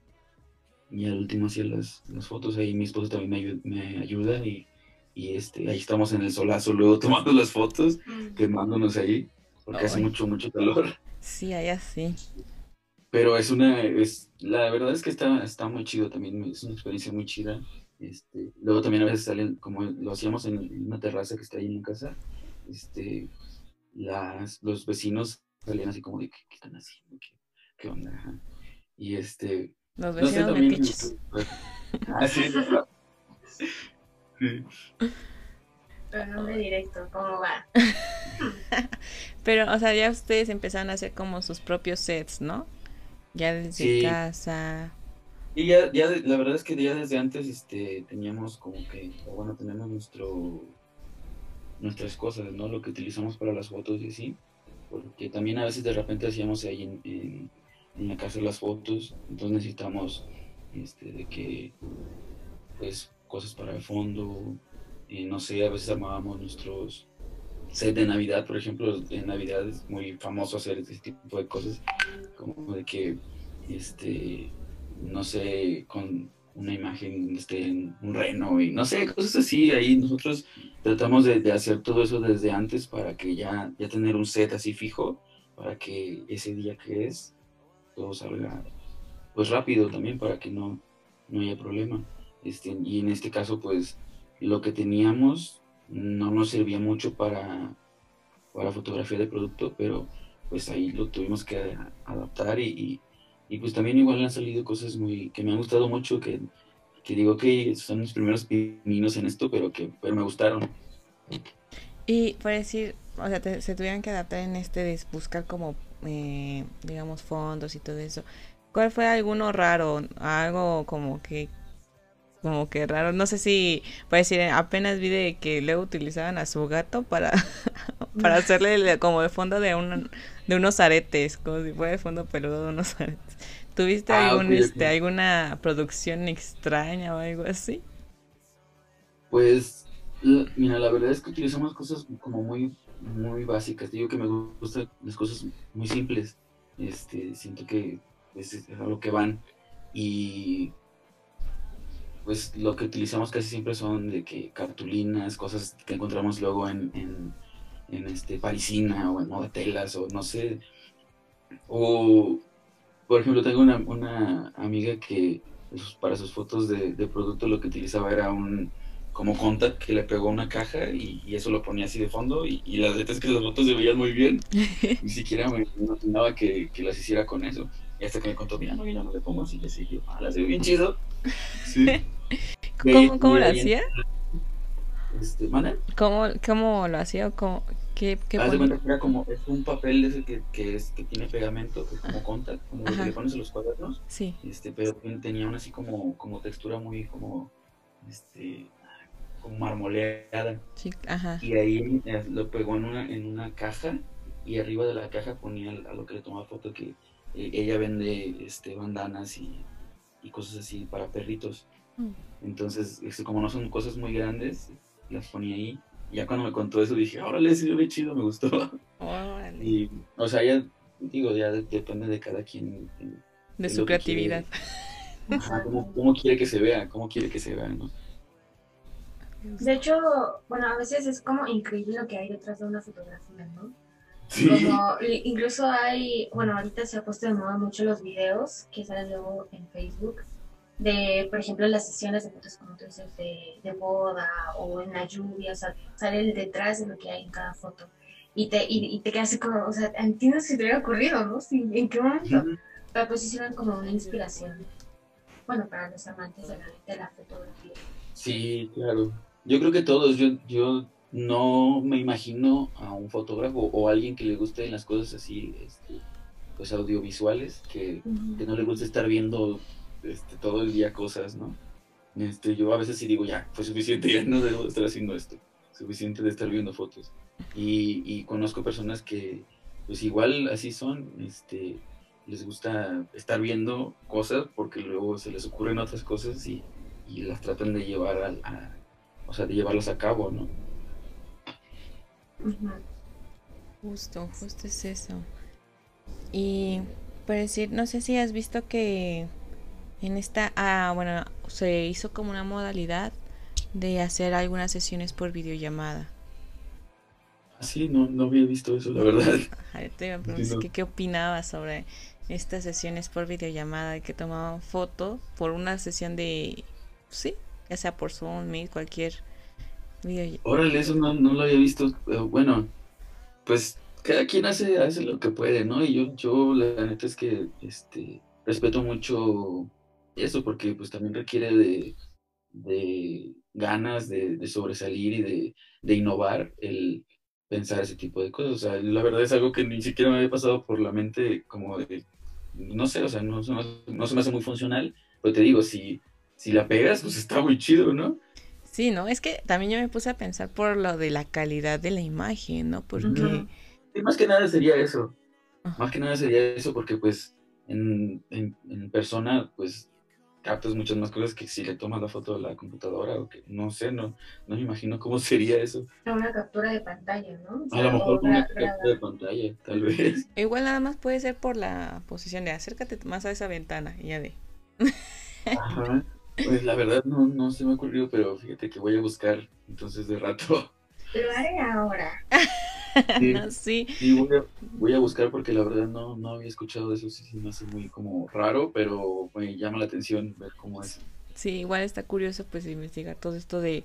Y al último hacía las, las fotos ahí, mi esposo también me, me ayuda y y este, ahí estamos en el solazo luego tomando las fotos, quemándonos ahí, porque hace mucho, mucho calor. Sí, allá sí. Pero es una, es, la verdad es que está, está muy chido también, es una experiencia muy chida. Este, luego también a veces salen, como lo hacíamos en una terraza que está ahí en casa, este, las, los vecinos salían así como de, ¿qué, están haciendo? ¿Qué, onda? Y este... Los vecinos no sé, de pues, ah, sí, pero nombre directo, ¿cómo va? Pero, o sea, ya ustedes empezaron a hacer como sus propios sets, ¿no? Ya desde casa. Y ya, ya, la verdad es que ya desde antes este, teníamos como que, bueno, tenemos nuestro, nuestras cosas, ¿no? Lo que utilizamos para las fotos y así. Porque también a veces de repente hacíamos ahí en, en, en la casa las fotos, entonces necesitamos este, de que, pues, cosas para el fondo, y no sé, a veces armábamos nuestros set de Navidad, por ejemplo, en Navidad es muy famoso hacer este tipo de cosas, como de que, este, no sé, con una imagen en un reno y no sé, cosas así, ahí nosotros tratamos de, hacer todo eso desde antes para que ya, ya tener un set así fijo, para que ese día que es, todo salga pues rápido también, para que no, no haya problema. Este, y en este caso, pues lo que teníamos no nos servía mucho para, para fotografía de producto, pero pues ahí lo tuvimos que adaptar y, pues también igual han salido cosas muy que me han gustado mucho, que, que digo que son mis primeros pininos en esto, pero que me gustaron. Y por decir, o sea, se tuvieran que adaptar en este buscar como, eh, digamos, fondos y todo eso. ¿Cuál fue alguno raro? Algo como que como que raro. No sé si, puede decir, apenas vi de que luego utilizaban a su gato para, para hacerle como de fondo de, un, de unos aretes, como si fuera de fondo peludo de unos aretes. ¿Tuviste ah, algún, este, alguna producción extraña o algo así? Pues, mira, la verdad es que utilizamos cosas como muy, muy básicas. Digo que me gustan las cosas muy simples. Este, siento que es a lo que van. Y pues lo que utilizamos casi siempre son de que cartulinas, cosas que encontramos luego en, en, este parisina o en moda telas o no sé. O, por ejemplo, tengo una, una amiga que para sus fotos de, producto lo que utilizaba era un como contact que le pegó una caja y, eso lo ponía así de fondo y, la verdad es que las fotos se veían muy bien. Ni siquiera me imaginaba que, que, las hiciera con eso. Y hasta que me contó, mira, no, yo no le pongo así, así, yo, ah, las veo bien chido. Sí. ¿Cómo, cómo lo hacía? Este, ¿Cómo, ¿Cómo lo hacía? ¿Cómo, ¿Qué, qué que era como, es un papel ese que, que, es, que tiene pegamento, que es como contact, como lo que le pones a los cuadernos. Sí. Este, pero tenía una así como, como textura muy como, este, como marmoleada. Sí, ajá. Y ahí eh, lo pegó en una, en una caja y arriba de la caja ponía a lo que le tomaba foto que eh, ella vende este, bandanas y, y cosas así para perritos. Mm. Entonces, como no son cosas muy grandes, las ponía ahí. Ya cuando me contó eso dije, órale, sí, ve chido, me gustó. Y, o sea, ya, digo, ya depende de cada quien. De su creatividad. cómo, quiere que se vea, cómo quiere que se vea, ¿no? De hecho, bueno, a veces es como increíble lo que hay detrás de una fotografía, ¿no? Sí. Como, incluso hay, bueno, ahorita se ha puesto de moda mucho los videos que salen luego en Facebook de, por ejemplo, las sesiones de fotos, como tú dices, de, de, boda o en la lluvia, o sea, sale el detrás de lo que hay en cada foto. Y te, y, te quedas así como, o sea, entiendo si te hubiera ocurrido, ¿no? ¿En qué momento? Pero pues hicieron como una inspiración. Bueno, para los amantes de la, de la fotografía. Sí, claro. Yo creo que todos, yo, yo no me imagino a un fotógrafo o a alguien que le guste las cosas así, este, pues audiovisuales, que, que no le guste estar viendo este, todo el día cosas, ¿no? este, yo a veces sí digo, ya, fue suficiente, ya no debo estar haciendo esto, suficiente de estar viendo fotos. Y, y conozco personas que, pues igual así son, este, les gusta estar viendo cosas porque luego se les ocurren otras cosas y, y las tratan de llevar a, a, o sea, de llevarlas a cabo, ¿no? Justo, justo es eso. Y por decir, no sé si has visto que en esta, ah, bueno, se hizo como una modalidad de hacer algunas sesiones por videollamada. Sí, no, no había visto eso, la verdad. Ajá, te iba a preguntar Sí, no. que qué opinabas sobre estas sesiones por videollamada que tomaban foto por una sesión de, sí, ya sea por Zoom, Meet, cualquier Órale, eso no, lo había visto. pero bueno, pues cada quien hace, hace lo que puede, ¿no? Y yo, yo la neta es que este, respeto mucho eso porque pues también requiere de, ganas de, sobresalir y de, innovar el pensar ese tipo de cosas. O sea, la verdad es algo que ni siquiera me había pasado por la mente como de, no sé, o sea, no, no se me hace muy funcional, pero te digo, si, si la pegas, pues está muy chido, ¿no? Sí, ¿no? Es que también yo me puse a pensar por lo de la calidad de la imagen, ¿no? Porque... Sí, más que nada sería eso. Ajá. Más que nada sería eso porque pues en, en, en persona pues captas muchas más cosas que si le tomas la foto a la computadora o que no sé, no, no me imagino cómo sería eso. Una captura de pantalla, ¿no? O A lo mejor con una captura de pantalla, tal vez. Igual nada más puede ser por la posición de acércate más a esa ventana y ya de... Ajá. Pues la verdad no, no se me ocurrió, pero fíjate que voy a buscar entonces de rato. Lo haré ahora. Sí. No, sí, Sí, voy a, voy a buscar porque la verdad no, no había escuchado de eso, sí, sí me hace muy como raro, pero me llama la atención ver cómo es. sí, igual está curioso pues investigar todo esto de...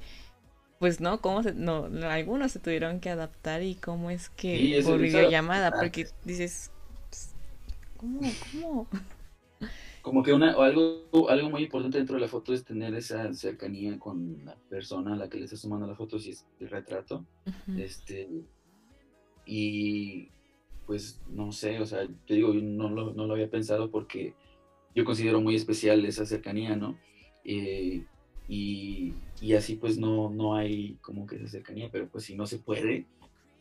Pues no, cómo se, no, no, algunos se tuvieron que adaptar y cómo es que Sí, por videollamada, porque dices, pues, ¿cómo, cómo? Como que una, o algo, algo muy importante dentro de la foto es tener esa cercanía con la persona a la que le estás tomando la foto, si es el retrato. Este, y pues no sé, o sea, te digo, yo no lo, no lo había pensado porque yo considero muy especial esa cercanía, ¿no? Eh, y, y así pues no, no hay como que esa cercanía, pero pues si no se puede,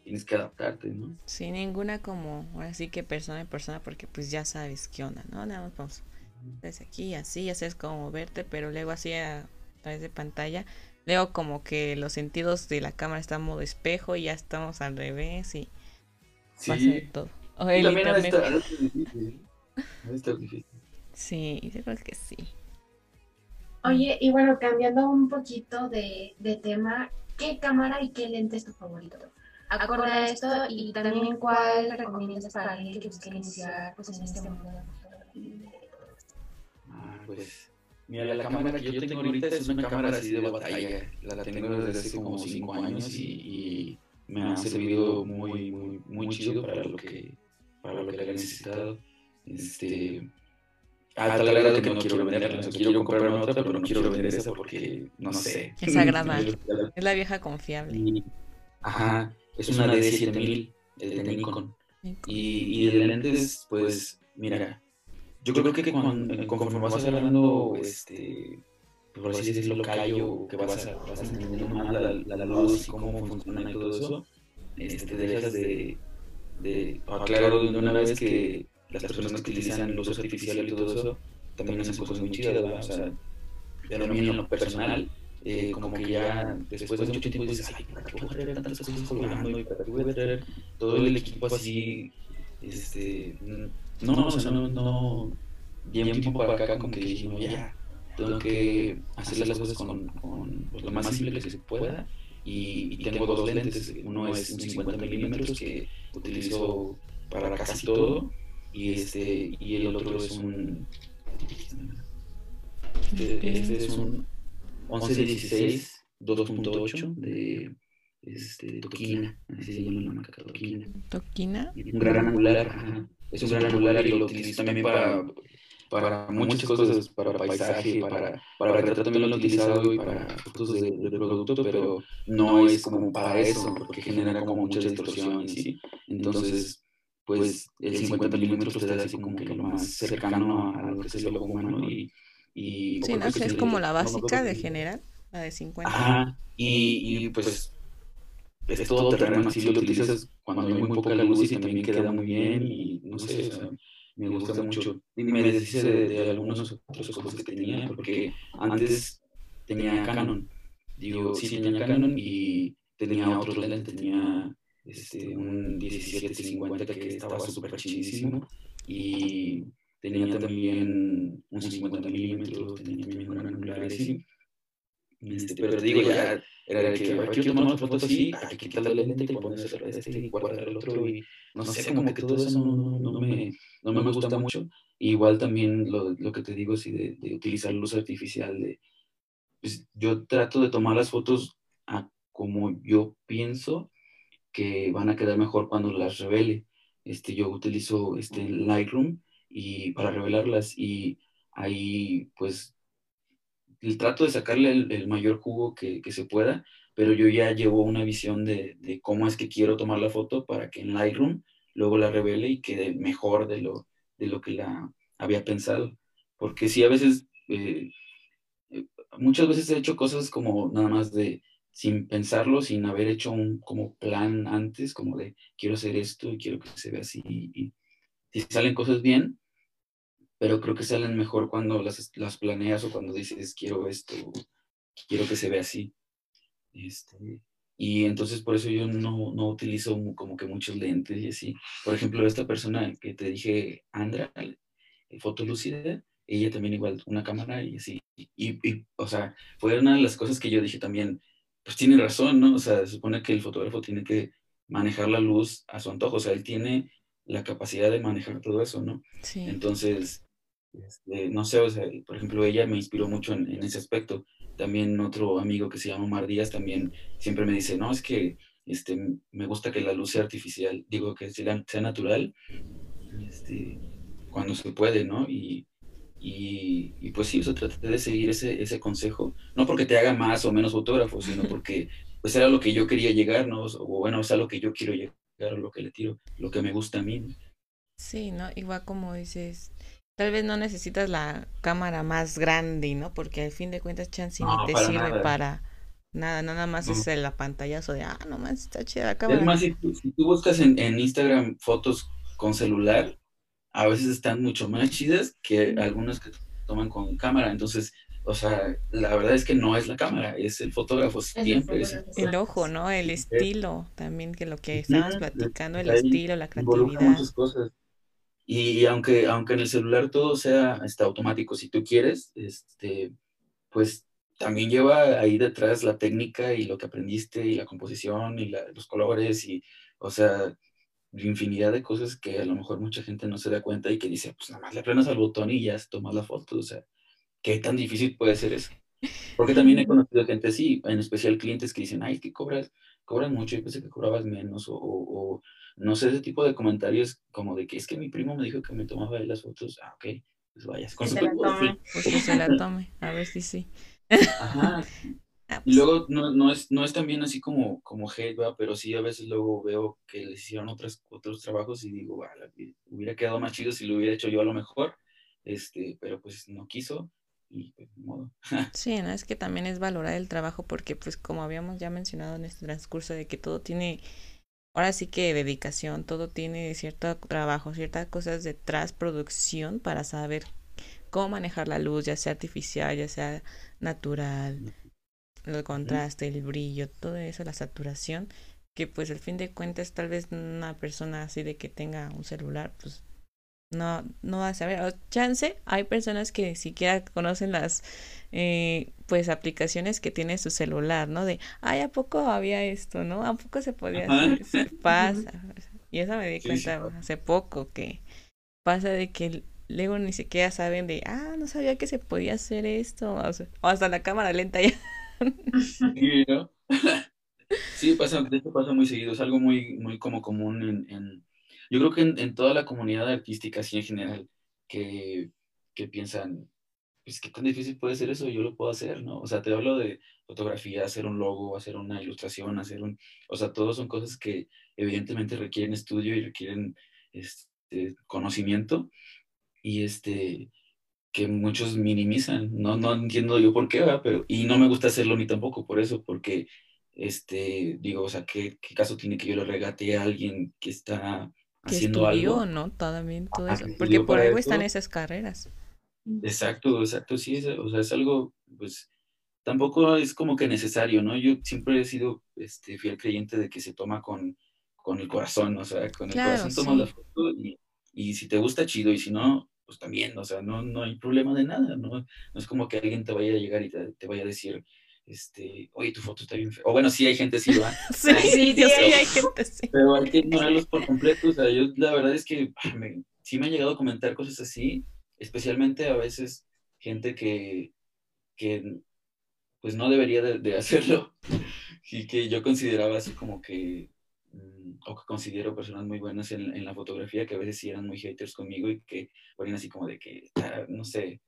tienes que adaptarte, ¿no? Sí, ninguna como, ahora sí que persona a persona, porque pues ya sabes qué onda, ¿no? Nada más vamos desde aquí, así, ya sabes cómo moverte, pero luego así a través de pantalla, luego como que los sentidos de la cámara están en modo espejo y ya estamos al revés y pasa de todo. O el también internet. estar difícil. De estar difícil. Sí, yo creo que sí. Oye, y bueno, cambiando un poquito de, de tema, ¿qué cámara y qué lente es tu favorito? Acorde a esto y también cuál recomiendas para alguien que busque iniciar pues, en este mundo pues. Mira, la cámara que yo tengo ahorita es una cámara así de batalla. La tengo desde hace como 5 años y, y me ha servido muy, muy, muy chido para lo que, para lo que la he necesitado. Este, a tal grado que no quiero venderla. O sea, quiero comprarme otra, pero no quiero vender esa porque, no sé. Es sagrada. Es la vieja confiable. Y- Ajá, es una D7000 de Nikon. Y, y de lentes, pues, mira, yo creo que cuando, conforme vas agarrando, este, por así decirlo, callo, que vas, a, vas entendiendo más la, la luz y cómo funciona y todo eso, este, dejas de, de, aclaro de una vez que las personas que utilizan luz artificial y todo eso, también hacen cosas muy chidas, ¿verdad? O sea, pero a mí en lo personal, eh, como que ya después de mucho tiempo dices, ay, ¿para qué voy a traer tantas cosas colgando? ¿Y para qué voy a traer todo el equipo así? Este, no, o sea, no, no, bien tiempo para acá como que dije, no, ya, tengo que hacer las cosas con, con pues, lo más simple que se pueda. Y, y tengo dos lentes, uno es un 50 milímetros que utilizo para casi todo, y este, y el otro es un, este, este es un 1116 2.8 de este, Tokina, así se llama la marca Tokina. ¿Toquina? Un gran angular, ajá. Es un gran angular y lo utilizo también para, para muchas cosas, para paisaje, para, para retrato también lo he utilizado y para fotos de, de producto, pero no es como para eso, porque genera como mucha distorsión, ¿sí? Entonces, pues el 50 milímetros da así como que lo más cercano a lo que es el ojo humano y, Y Sí, no, es como la básica de general, la de 50. Ajá, y, y, pues es todo terreno, así lo utilizas cuando hay muy poca luz y también queda muy bien y no sé, o sea, me gusta mucho. Y me deshice de, de algunos otros cosas que tenía porque antes tenía Canon, digo, sí tenía Canon y tenía otro lente, tenía este, un 1750 que estaba súper chidísimo y tenía también un 50 milímetros, tenía también un angular así. Este, pero te digo, ya era de que, "Ay, quiero tomar una foto así, hay que quitarle la lente y ponerse este y guardar el otro y no sé, como que todo eso no, no, me, no me gusta mucho. Igual también lo, lo que te digo, sí, de, de utilizar luz artificial, de, pues, yo trato de tomar las fotos a como yo pienso que van a quedar mejor cuando las revele. Este, yo utilizo este Lightroom y para revelarlas y ahí pues el trato de sacarle el, el mayor jugo que, que, se pueda, pero yo ya llevo una visión de, de, cómo es que quiero tomar la foto para que en Lightroom luego la revele y quede mejor de lo, de lo que la había pensado. Porque sí, a veces, eh, muchas veces he hecho cosas como nada más de sin pensarlo, sin haber hecho un como plan antes, como de quiero hacer esto y quiero que se vea así. Y si salen cosas bien, pero creo que salen mejor cuando las, las planeas o cuando dices quiero esto, quiero que se vea así. Este, y entonces por eso yo no, no utilizo como que muchos lentes y así. Por ejemplo, esta persona que te dije, Andra, fotolúcida, ella también igual una cámara y así. Y, y, o sea, fue una de las cosas que yo dije también, pues tiene razón, ¿no? O sea, se supone que el fotógrafo tiene que manejar la luz a su antojo, o sea, él tiene la capacidad de manejar todo eso, ¿no? Sí. Entonces, este, no sé, o sea, por ejemplo, ella me inspiró mucho en, ese aspecto. También otro amigo que se llama Omar Díaz también siempre me dice, no, es que este, me gusta que la luz sea artificial, digo que sea, natural, este, cuando se puede, ¿no? Y, y, pues sí, o traté de seguir ese, ese consejo, no porque te haga más o menos fotógrafo, sino porque pues era lo que yo quería llegar, ¿no? O bueno, o sea, lo que yo quiero llegar, lo que le tiro, lo que me gusta a mí. Sí, ¿no? Igual como dices, tal vez no necesitas la cámara más grande, ¿no? Porque al fin de cuentas chance no, ni te para sirve nada. para nada, nada más No. es la pantallazo de, ah, nomás está chida la cámara. Es más, si tú, si tú buscas en, en Instagram fotos con celular, a veces están mucho más chidas que algunas que toman con cámara. Entonces, o sea, la verdad es que no es la cámara, es el fotógrafo siempre. es- fotógrafo. El ojo, ¿no? El estilo también, que lo que estábamos Ujú, platicando, el ahí estilo, la creatividad. muchas cosas. Y, y aunque, aunque en el celular todo sea este, automático, si tú quieres, este, pues también lleva ahí detrás la técnica y lo que aprendiste y la composición y la- los colores y, o sea, infinidad de cosas que a lo mejor mucha gente no se da cuenta y que dice, pues nada más le aprenas al botón y ya tomas la foto, o sea, ¿qué tan difícil puede ser eso? Porque también he conocido gente así, en especial clientes que dicen, ay, que cobras, cobras mucho, yo pensé que cobrabas menos, o- o no sé, ese tipo de comentarios como de que es que mi primo me dijo que me tomaba él las fotos, ah, ok, pues vayas con Que su se la tome. Pues que se la tome, a ver si sí. Ajá, Ah, y pues, luego no, no es, no es también así como, como hate, ¿verdad? pero sí a veces luego veo que les hicieron otras, otros trabajos y digo, "Ah, la- hubiera quedado más chido si lo hubiera hecho yo a lo mejor, este, pero pues no quiso y pues modo. Sí, ¿no? Es que también es valorar el trabajo porque, pues, como habíamos ya mencionado en este transcurso, de que todo tiene, ahora sí que dedicación, todo tiene cierto trabajo, ciertas cosas detrás, producción, para saber cómo manejar la luz, ya sea artificial, ya sea natural, el contraste, el brillo, todo eso, la saturación, que pues al fin de cuentas tal vez una persona así de que tenga un celular, pues no, no va a saber. O chance, hay personas que siquiera conocen las eh, pues aplicaciones que tiene su celular, ¿no? De, ay, ¿a poco había esto, no? ¿A poco se podía hacer? Se pasa. Y eso me di Sí, cuenta sí. hace poco que pasa de que luego ni siquiera saben de, ah, no sabía que se podía hacer esto. O, sea, o hasta la cámara lenta ya. Sí, ¿no? Sí, pasa, de hecho pasa muy seguido, es algo muy, muy como común en, en- yo creo que en, en toda la comunidad artística, así en general, que, que piensan, pues qué tan difícil puede ser eso, yo lo puedo hacer, ¿no? O sea, te hablo de fotografía, hacer un logo, hacer una ilustración, hacer un, o sea, todos son cosas que evidentemente requieren estudio y requieren este, conocimiento, y este, que muchos minimizan. No, no entiendo yo por qué, ¿verdad? Pero, y no me gusta hacerlo ni tampoco por eso, porque, este, digo, o sea, ¿qué, qué caso tiene que yo le regate a alguien que está Que haciendo estudió, algo? ¿no? También todo Ajá, eso. que Porque por algo están esas carreras. Exacto, exacto, sí, es, o sea, es algo, pues, tampoco es como que necesario, ¿no? Yo siempre he sido, este, fiel creyente de que se toma con, con el corazón, o sea, con el Claro, corazón tomas la foto y, y si te gusta, chido, y si no, pues también, o sea, no, no hay problema de nada, ¿no? No es como que alguien te vaya a llegar y te, te vaya a decir, este, oye, tu foto está bien fea. O bueno, sí hay gente, sí, va, Sí, sí, sí, sé, hay- hay gente así. pero hay que ignorarlos por completo. O sea, yo la verdad es que me- sí me han llegado a comentar cosas así, especialmente a veces gente que, que pues no debería de, de hacerlo y que yo consideraba así como que, mm, o que considero personas muy buenas en, en la fotografía, que a veces sí eran muy haters conmigo y que ponían así como de que, "Ah, no sé,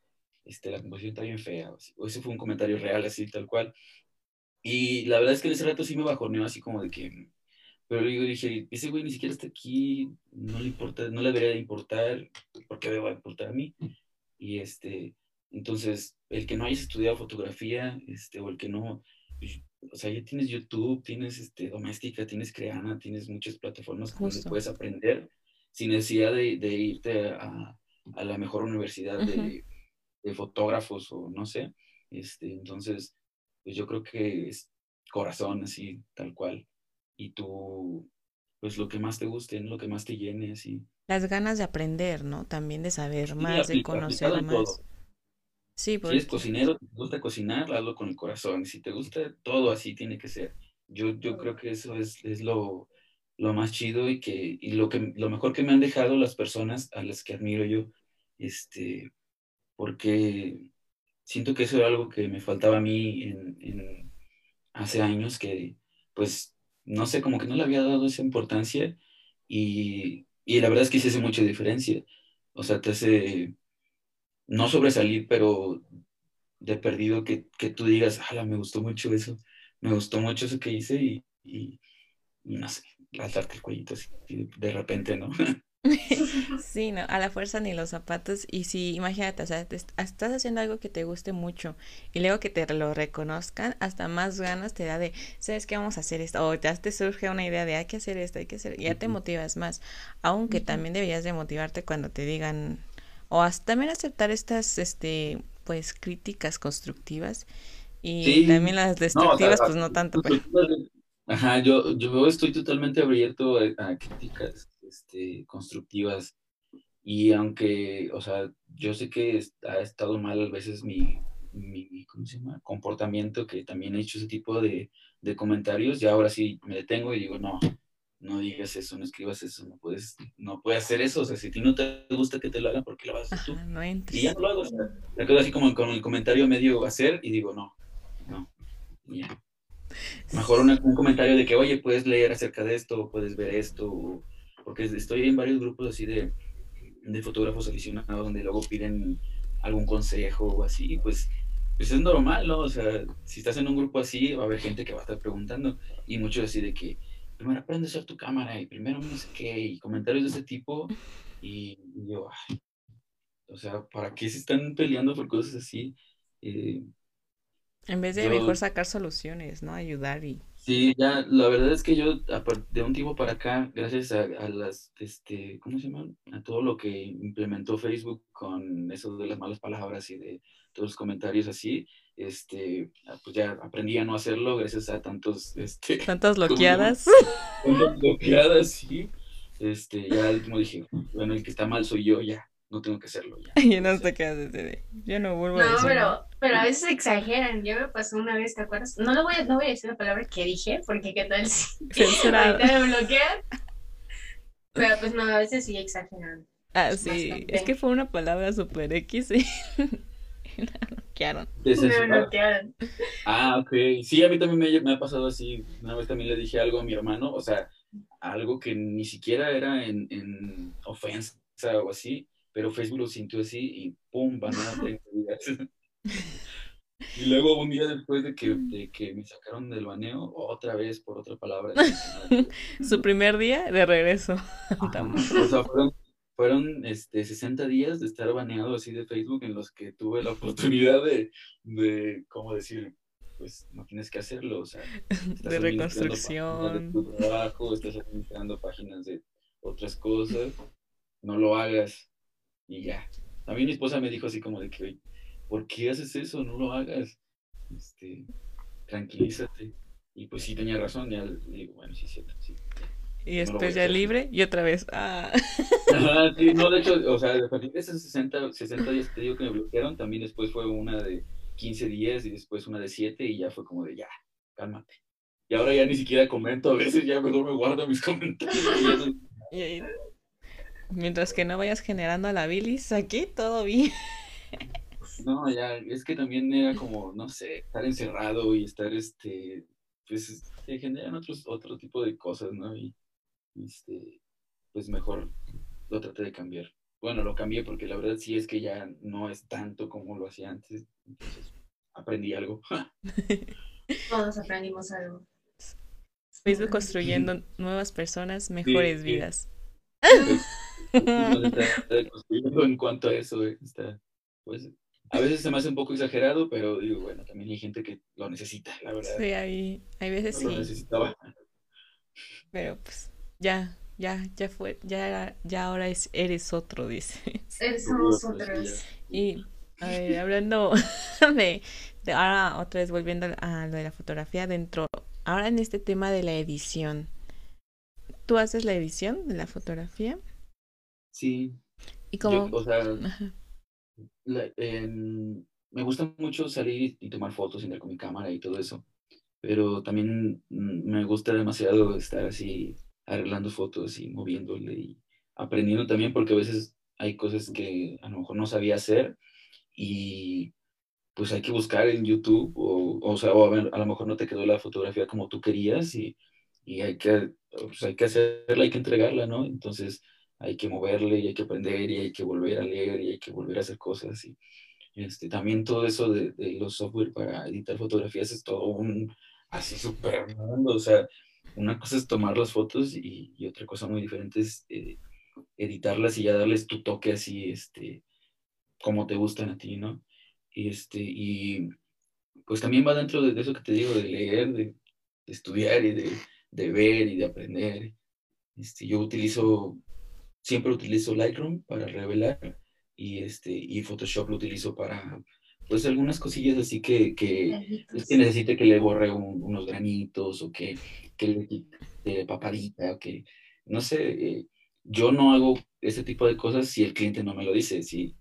este, la composición está bien fea, o, así. O ese fue un comentario real, así tal cual. Y la verdad es que en ese rato sí me bajoneó así como de que, pero yo dije, ese güey ni siquiera está aquí, no le importa, no le debería de importar, ¿por qué me va a importar a mí? Y este, entonces, el que no hayas estudiado fotografía, este, o el que no, pues, o sea, ya tienes YouTube, tienes este, Doméstica, tienes Creana, tienes muchas plataformas donde Justo. puedes aprender sin necesidad de, de irte a, a la mejor universidad de, de fotógrafos o no sé. Este, entonces, pues yo creo que es corazón así, tal cual. Y tú, pues lo que más te guste, ¿no? lo que más te llene, así. Las ganas de aprender, ¿no? También de saber Sí, más, de conocer más. todo. Sí, Si porque eres cocinero, te gusta cocinar, hazlo con el corazón. Si te gusta, todo así tiene que ser. Yo, yo creo que eso es, es lo, lo más chido y, que, y lo, que, lo mejor que me han dejado las personas a las que admiro yo. Este, porque siento que eso era algo que me faltaba a mí en, en- hace años, que pues, no sé, como que no le había dado esa importancia y, y la verdad es que sí hace mucha diferencia. O sea, te hace no sobresalir, pero de perdido que, que tú digas, ala, me gustó mucho eso, me gustó mucho eso que hice y, y, y no sé, alzarte el cuellito así de, de repente, ¿no? Sí, no, a la fuerza ni los zapatos. Y sí, imagínate, o sea, te est- estás haciendo algo que te guste mucho y luego que te lo reconozcan, hasta más ganas te da de, ¿sabes qué? Vamos a hacer esto. O ya te surge una idea de, hay que hacer esto, hay que hacer, y ya te motivas más. Aunque también deberías de motivarte cuando te digan, o hasta también aceptar estas, este, pues, críticas constructivas y Sí, también las No, o sea, destructivas, pues no tanto, pero Ajá, yo, yo estoy totalmente abierto a, a críticas este, constructivas y aunque, o sea, yo sé que ha estado mal a veces mi, mi, ¿cómo se llama? comportamiento, que también he hecho ese tipo de, de comentarios y ahora sí me detengo y digo, no, no digas eso, no escribas eso, no puedes, no puedes hacer eso, o sea, si a ti no te gusta que te lo hagan, ¿por qué lo vas a hacer tú? ajá, no Y ya no lo hago, o sea, me quedo así como con el comentario medio hacer y digo, no, no, ya. Mejor una- un comentario de que, oye, puedes leer acerca de esto, puedes ver esto, o- porque estoy en varios grupos así de, de fotógrafos aficionados donde luego piden algún consejo o así, pues, pues es normal, ¿no? O sea, si estás en un grupo así, va a haber gente que va a estar preguntando, y muchos así de que, primero aprende a usar tu cámara, y primero no sé qué, y comentarios de ese tipo, y, y yo, ay, o sea, ¿para qué se están peleando por cosas así? Eh, En vez de yo- mejor sacar soluciones, ¿no? Ayudar y... Sí, ya, la verdad es que yo, de un tiempo para acá, gracias a, a las, este, ¿cómo se llaman? A todo lo que implementó Facebook con eso de las malas palabras y de todos los comentarios así, este, ah, pues ya aprendí a no hacerlo gracias a tantos, este, Tantas bloqueadas. Tantas bloqueadas, sí. Este, ya al último dije, bueno, el que está mal soy yo, ya, no tengo que hacerlo, ya. Y no te quedas así de, yo no vuelvo a No, decir pero, pero a veces exageran. Ya me pasó una vez, ¿te acuerdas? No lo voy a, no voy a decir la palabra que dije, porque qué tal si Censurado. ahorita me bloquean. Pero pues no, a veces sí exageran. Ah, sí, Bastante. es que fue una palabra super X y la bloquearon. Me bloquearon. Ah, ok. Sí, a mí también me, me ha pasado así. Una vez también le dije algo a mi hermano, o sea, algo que ni siquiera era en, en ofensa o así, pero Facebook lo sintió así y ¡pum! banana 30 días. Y luego un día después de que, de que me sacaron del baneo, otra vez por otra palabra. Su primer día de regreso. Ajá. O sea, fueron, fueron este, 60 días de estar baneado así de Facebook en los que tuve la oportunidad de, de ¿cómo decir? Pues no tienes que hacerlo, o sea, de reconstrucción. De tu trabajo, estás administrando páginas de otras cosas, no lo hagas y ya. También mi esposa me dijo así como de que, ¿por qué haces eso? No lo hagas. Este, tranquilízate. Y pues sí tenía razón, ya digo, bueno, sí, cierto, sí. Y después ya libre y otra vez. Ah. sí, no, de hecho, o sea, de esos 60, 60 días que te digo que me bloquearon, también después fue una de 15 días y después una de 7 y ya fue como de ya, cálmate. Y ahora ya ni siquiera comento, a veces ya mejor me guardo mis comentarios. y mientras que no vayas generando a la bilis, aquí todo bien. No, ya, es que también era como, no sé, estar encerrado y estar, este, pues, se generan otros, otro tipo de cosas, ¿no? Y, este, pues mejor lo traté de cambiar. Bueno, lo cambié porque la verdad sí es que ya no es tanto como lo hacía antes, entonces aprendí algo. Todos aprendimos algo. Facebook construyendo nuevas personas, mejores vidas. construyendo en cuanto a eso, eh, está, pues, a veces se me hace un poco exagerado, pero digo, bueno, también hay gente que lo necesita, la verdad. Sí, hay, hay veces sí. Lo necesitaba. Pero pues ya, ya, ya fue, ya, ya ahora es, eres otro, dice. Somos otros. Y a ver, hablando de, de, ahora otra vez volviendo a lo de la fotografía dentro, ahora en este tema de la edición, ¿tú haces la edición de la fotografía? Sí. ¿Y cómo? o sea, me gusta mucho salir y tomar fotos, entrar con mi cámara y todo eso, pero también mm, me gusta demasiado estar así arreglando fotos y moviéndole y aprendiendo también porque a veces hay cosas que a lo mejor no sabía hacer y pues hay que buscar en YouTube o, o, sea, o a, ver, a, lo mejor no te quedó la fotografía como tú querías y, y hay, que, pues hay que hacerla, hay que entregarla, ¿no? Entonces hay que moverle y hay que aprender y hay que volver a leer y hay que volver a hacer cosas. Y este, también todo eso de, de los software para editar fotografías es todo un así súper mundo. O sea, una cosa es tomar las fotos y, y otra cosa muy diferente es eh, editarlas y ya darles tu toque así, este, como te gustan a ti, ¿no? Este, y pues también va dentro de, eso que te digo, de leer, de, de estudiar y de, de, ver y de aprender. Este, yo utilizo siempre utilizo Lightroom para revelar y, este, y Photoshop lo utilizo para, pues, algunas cosillas así que, que, es que necesite que le borre unos granitos o que, que le quite papadita o que, no sé, eh, yo no hago ese tipo de cosas si el cliente no me lo dice, si,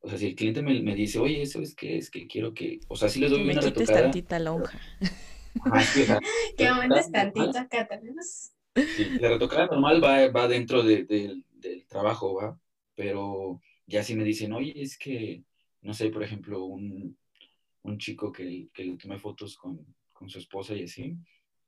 o sea, si el cliente me, me dice, oye, eso es que es que quiero que, o sea, si les doy una retocada. tantita lonja. Que, Que aumentes tantito acá tenemos. Sí, la retocada normal va, va dentro de- del- del trabajo, ¿va? Pero ya si me dicen, oye, es que, no sé, por ejemplo, un, un chico que, que le tomé fotos con, con su esposa y así,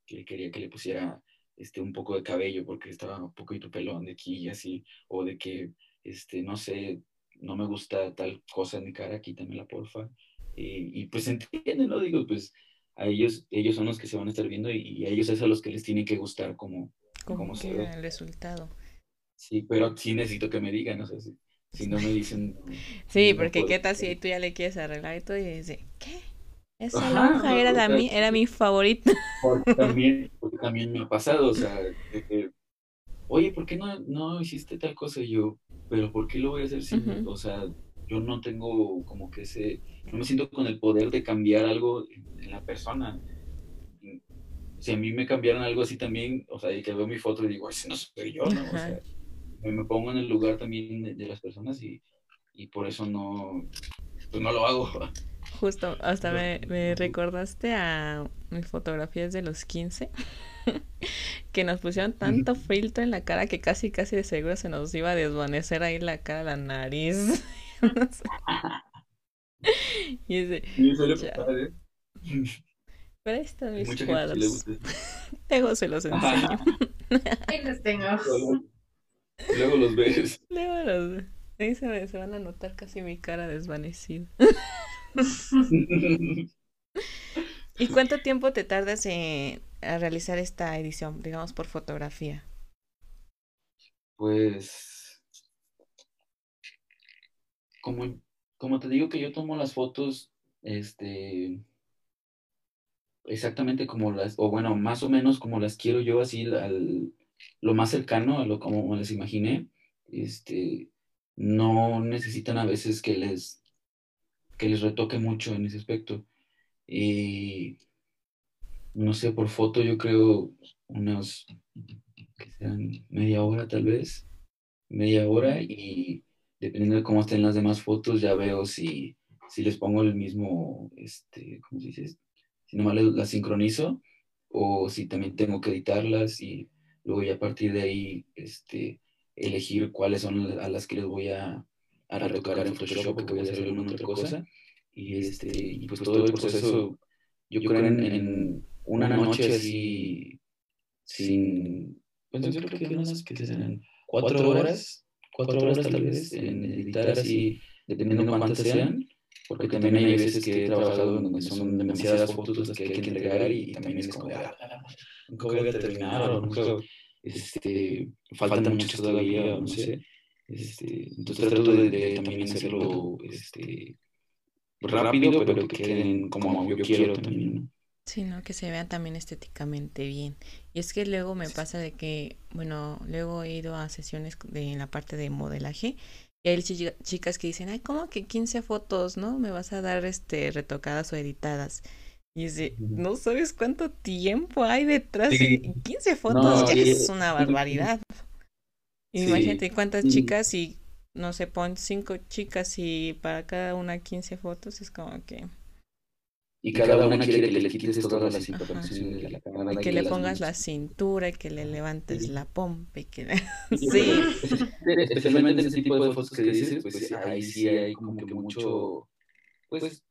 que quería que le pusiera este, un poco de cabello porque estaba un poquito pelón de aquí y así, o de que, este, no sé, no me gusta tal cosa en mi cara, quítamela, porfa. Y, y pues entienden, ¿no? Digo, pues a ellos, ellos son los que se van a estar viendo y, y a ellos es a los que les tiene que gustar como, Como como se ve. el resultado. Sí, pero sí necesito que me digan, o sea, si, si no me dicen... Sí, no porque puedo qué tal si tú ya le quieres arreglar y todo y dices, ¿qué? Esa Ajá, lonja no, era, la mi, era mi favorita. Porque también, porque también me ha pasado, o sea, de que, oye, ¿por qué no, no hiciste tal cosa? Y yo, pero ¿por qué lo voy a hacer si, Ujú. o sea, yo no tengo como que ese, no me siento con el poder de cambiar algo en, en la persona. Si a mí me cambiaran algo así también, o sea, y que veo mi foto y digo, ese no soy yo, ¿no? O sea, me, me pongo en el lugar también de, de las personas y, y por eso no, pues no lo hago. Justo, hasta me, me recordaste a mis fotografías de los 15, que nos pusieron tanto filtro en la cara que casi, casi de seguro se nos iba a desvanecer ahí la cara, la nariz. y ese, Sí, pasar, ¿eh? pero ahí están mis Mucha cuadros. Luego se los enseño. Ahí los tengo. Luego, los ves. Luego los... Ahí se, me- se van a notar casi mi cara desvanecida. ¿Y cuánto tiempo te tardas en a realizar esta edición, digamos, por fotografía? Pues como, como te digo que yo tomo las fotos, este, exactamente como las, o bueno, más o menos como las quiero yo, así al, lo más cercano a lo como les imaginé, este, no necesitan a veces que les, que les retoque mucho en ese aspecto. Y no sé, por foto yo creo unos, que sean media hora tal vez, media hora y dependiendo de cómo estén las demás fotos ya veo si, si les pongo el mismo, este, ¿cómo se dice? Si nomás las sincronizo o si también tengo que editarlas y luego ya a partir de ahí, este, elegir cuáles son a las que les voy a, a retocar en Photoshop o que voy a hacer alguna otra cosa. Y, este, y pues todo el proceso, yo creo en, en una noche así, sin, pues yo creo que unas que serán cuatro horas, cuatro horas tal vez en editar así, dependiendo de cuántas sean, porque también hay veces que he trabajado en donde son demasiadas fotos las que hay que entregar y, también es como, ah, nunca voy a terminar o nunca este, faltan muchas todavía, no sé. Este, entonces trato de, de, también hacerlo este, rápido, pero que queden como yo quiero también, ¿no? Sí, ¿no? Que se vean también estéticamente bien. Y es que luego me pasa de que, bueno, luego he ido a sesiones de, en la parte de modelaje y hay chicas que dicen, ay, ¿cómo que 15 fotos, no? Me vas a dar este retocadas o editadas. Y dice, no sabes cuánto tiempo hay detrás. de 15 fotos ya es una barbaridad. Imagínate cuántas chicas y no sé, pon cinco chicas y para cada una 15 fotos es como que... Y cada, una quiere que le quites todas las imperfecciones de la cámara. Y que, le pongas la cintura y que le levantes la pompa y que Sí. Especialmente en ese tipo de fotos que dices, pues ahí sí hay como que mucho... Pues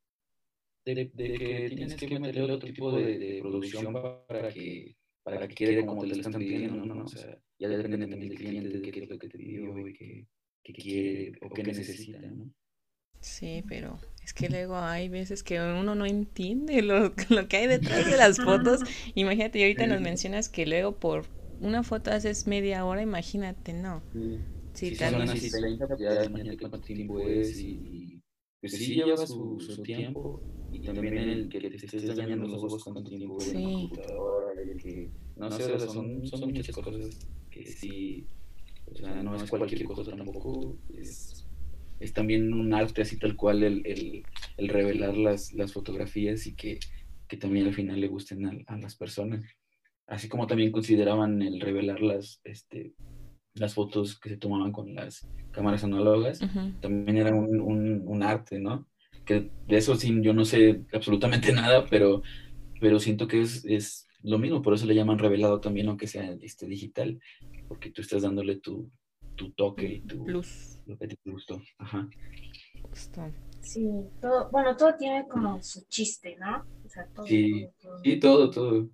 de, que tienes que meterle otro tipo de, de, producción para que, para que quede como te lo están pidiendo, ¿no? O sea, ya depende del cliente de qué es lo que te pidió y qué, qué quiere o qué necesita, ¿no? Sí, pero es que luego hay veces que uno no entiende lo, lo que hay detrás de las fotos. Imagínate, y ahorita nos mencionas que luego por una foto haces media hora, imagínate, ¿no? Sí, si también. Son así 30, ya imagínate cuánto tiempo es y, pues sí lleva su, su tiempo y también el que te estés dañando los ojos con tiempo sí. en la computadora, el que, no sé, o sea, son, son muchas cosas que sí, o sea, no es cualquier cosa tampoco, es, es también un arte así tal cual el, el, el revelar las, las fotografías y que, que también al final le gusten a, a, las personas. Así como también consideraban el revelar las, este, las fotos que se tomaban con las cámaras análogas, uh -huh. también era un, un, un arte, ¿no? que de eso sí, yo no sé absolutamente nada, pero, pero siento que es, es lo mismo, por eso le llaman revelado también, aunque sea este, digital, porque tú estás dándole tu, tu toque y tu... Plus. Lo que te gustó. Ajá. Justo. Sí, todo, bueno, todo tiene como su chiste, ¿no? O sea, todo, sí, todo, todo. y todo, todo,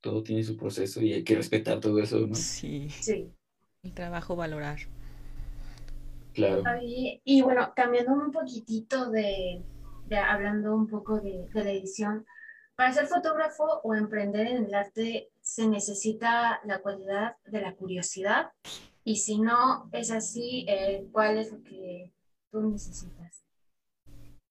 todo tiene su proceso y hay que respetar todo eso, ¿no? Sí. Sí. El trabajo valorar. Claro. Y, y bueno, cambiando un poquitito de, de hablando un poco de, de, la edición, para ser fotógrafo o emprender en el arte se necesita la cualidad de la curiosidad y si no es así, eh, ¿cuál es lo que tú necesitas?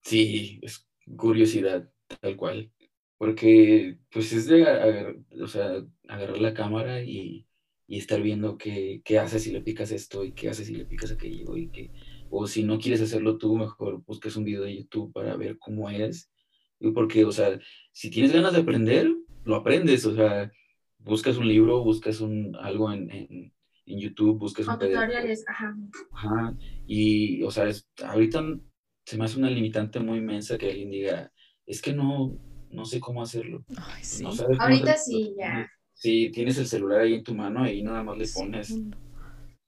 Sí, es curiosidad, tal cual, porque pues es de agarrar, o sea, agarrar la cámara y, y estar viendo qué, qué haces si le picas esto y qué haces si le picas aquello y que o si no quieres hacerlo tú, mejor busques un video de YouTube para ver cómo es. Porque, o sea, si tienes ganas de aprender, lo aprendes, o sea, buscas un libro, buscas un, algo en, en, en YouTube, buscas un tutoriales, ajá. Ajá, y, o sea, es, ahorita se me hace una limitante muy inmensa que alguien diga, es que no, no sé cómo hacerlo. Ay, sí. No ahorita sí, ya. Sí, tienes el celular ahí en tu mano y nada más le pones... Sí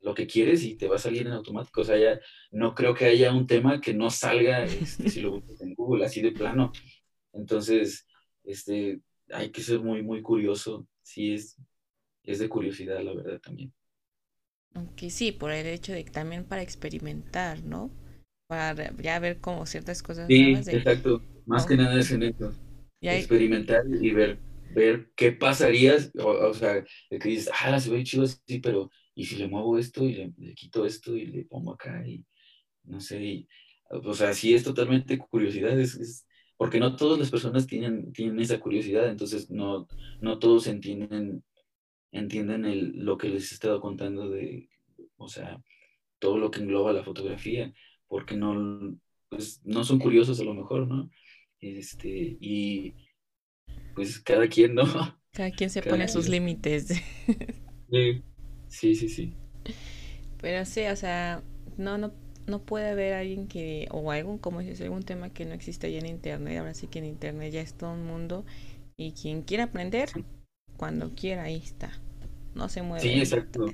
lo que quieres y te va a salir en automático. O sea, ya no creo que haya un tema que no salga este, si lo buscas en Google, así de plano. Entonces, este, hay que ser muy, muy curioso. Sí, es, es de curiosidad, la verdad, también. Aunque sí, por el hecho de que también para experimentar, ¿no? Para ya ver como ciertas cosas sí, nuevas. De, exacto. Más ¿no? que nada es en eso. Hay... Experimentar y ver, ver qué pasaría. O, o sea, que dices, ah, se ve chido así, pero y si le muevo esto y le, le, quito esto y le pongo acá y no sé, y o sea, sí es totalmente curiosidad, es, es- porque no todas las personas tienen, tienen esa curiosidad, entonces no, no todos entienden, entienden el, lo que les he estado contando de, o sea, todo lo que engloba la fotografía, porque no, pues, no son curiosos a lo mejor, ¿no? Este, y pues cada quien, ¿no? Cada quien se Cada pone sus quien. límites. Sí, sí, sí, sí. Pero sí, o sea, no, no, no puede haber alguien que, o algún, como dices, algún tema que no exista ya en internet. Ahora sí que en internet ya es todo un mundo. Y quien quiera aprender, cuando quiera, ahí está. No se mueve. Sí, exacto.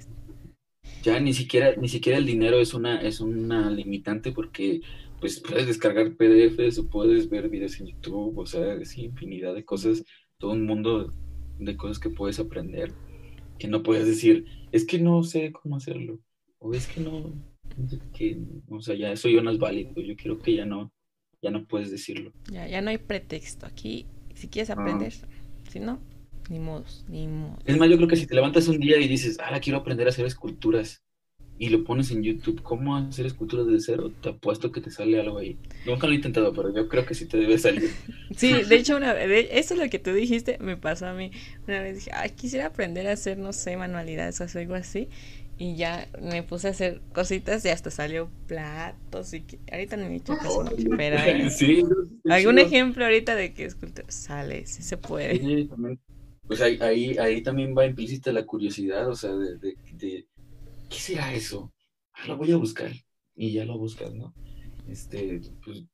Ya ni siquiera, ni siquiera el dinero es una, es una limitante porque pues puedes descargar PDFs o puedes ver videos en YouTube, o sea, es infinidad de cosas, todo un mundo de cosas que puedes aprender, que no puedes decir, es que no sé cómo hacerlo, o es que no, qué, o sea, ya eso ya no es válido, yo creo que ya no, ya no puedes decirlo. Ya, ya no hay pretexto. Aquí, si quieres No. aprender, si no, ni modos, ni modos. Es más, yo creo que si te levantas un día y dices, ah, quiero aprender a hacer esculturas, y lo pones en YouTube, ¿cómo hacer esculturas de cero? Te apuesto que te sale algo ahí. Nunca lo he intentado, pero yo creo que sí te debe salir. Sí, de hecho, una, de- eso es lo que tú dijiste, me pasó a mí. Una vez dije, ay, quisiera aprender a hacer, no sé, manualidades o hacer algo así. Y ya me puse a hacer cositas y hasta salió platos y que, ahorita no he hecho casi mucho, pero Sí, algún ejemplo ahorita de que escultura sale, sí se puede. Sí, también. Pues ahí, ahí, ahí también va implícita la curiosidad, o sea, de, de, ¿qué será eso? Ah, lo voy a buscar. Y ya lo buscas, ¿no? Este, pues,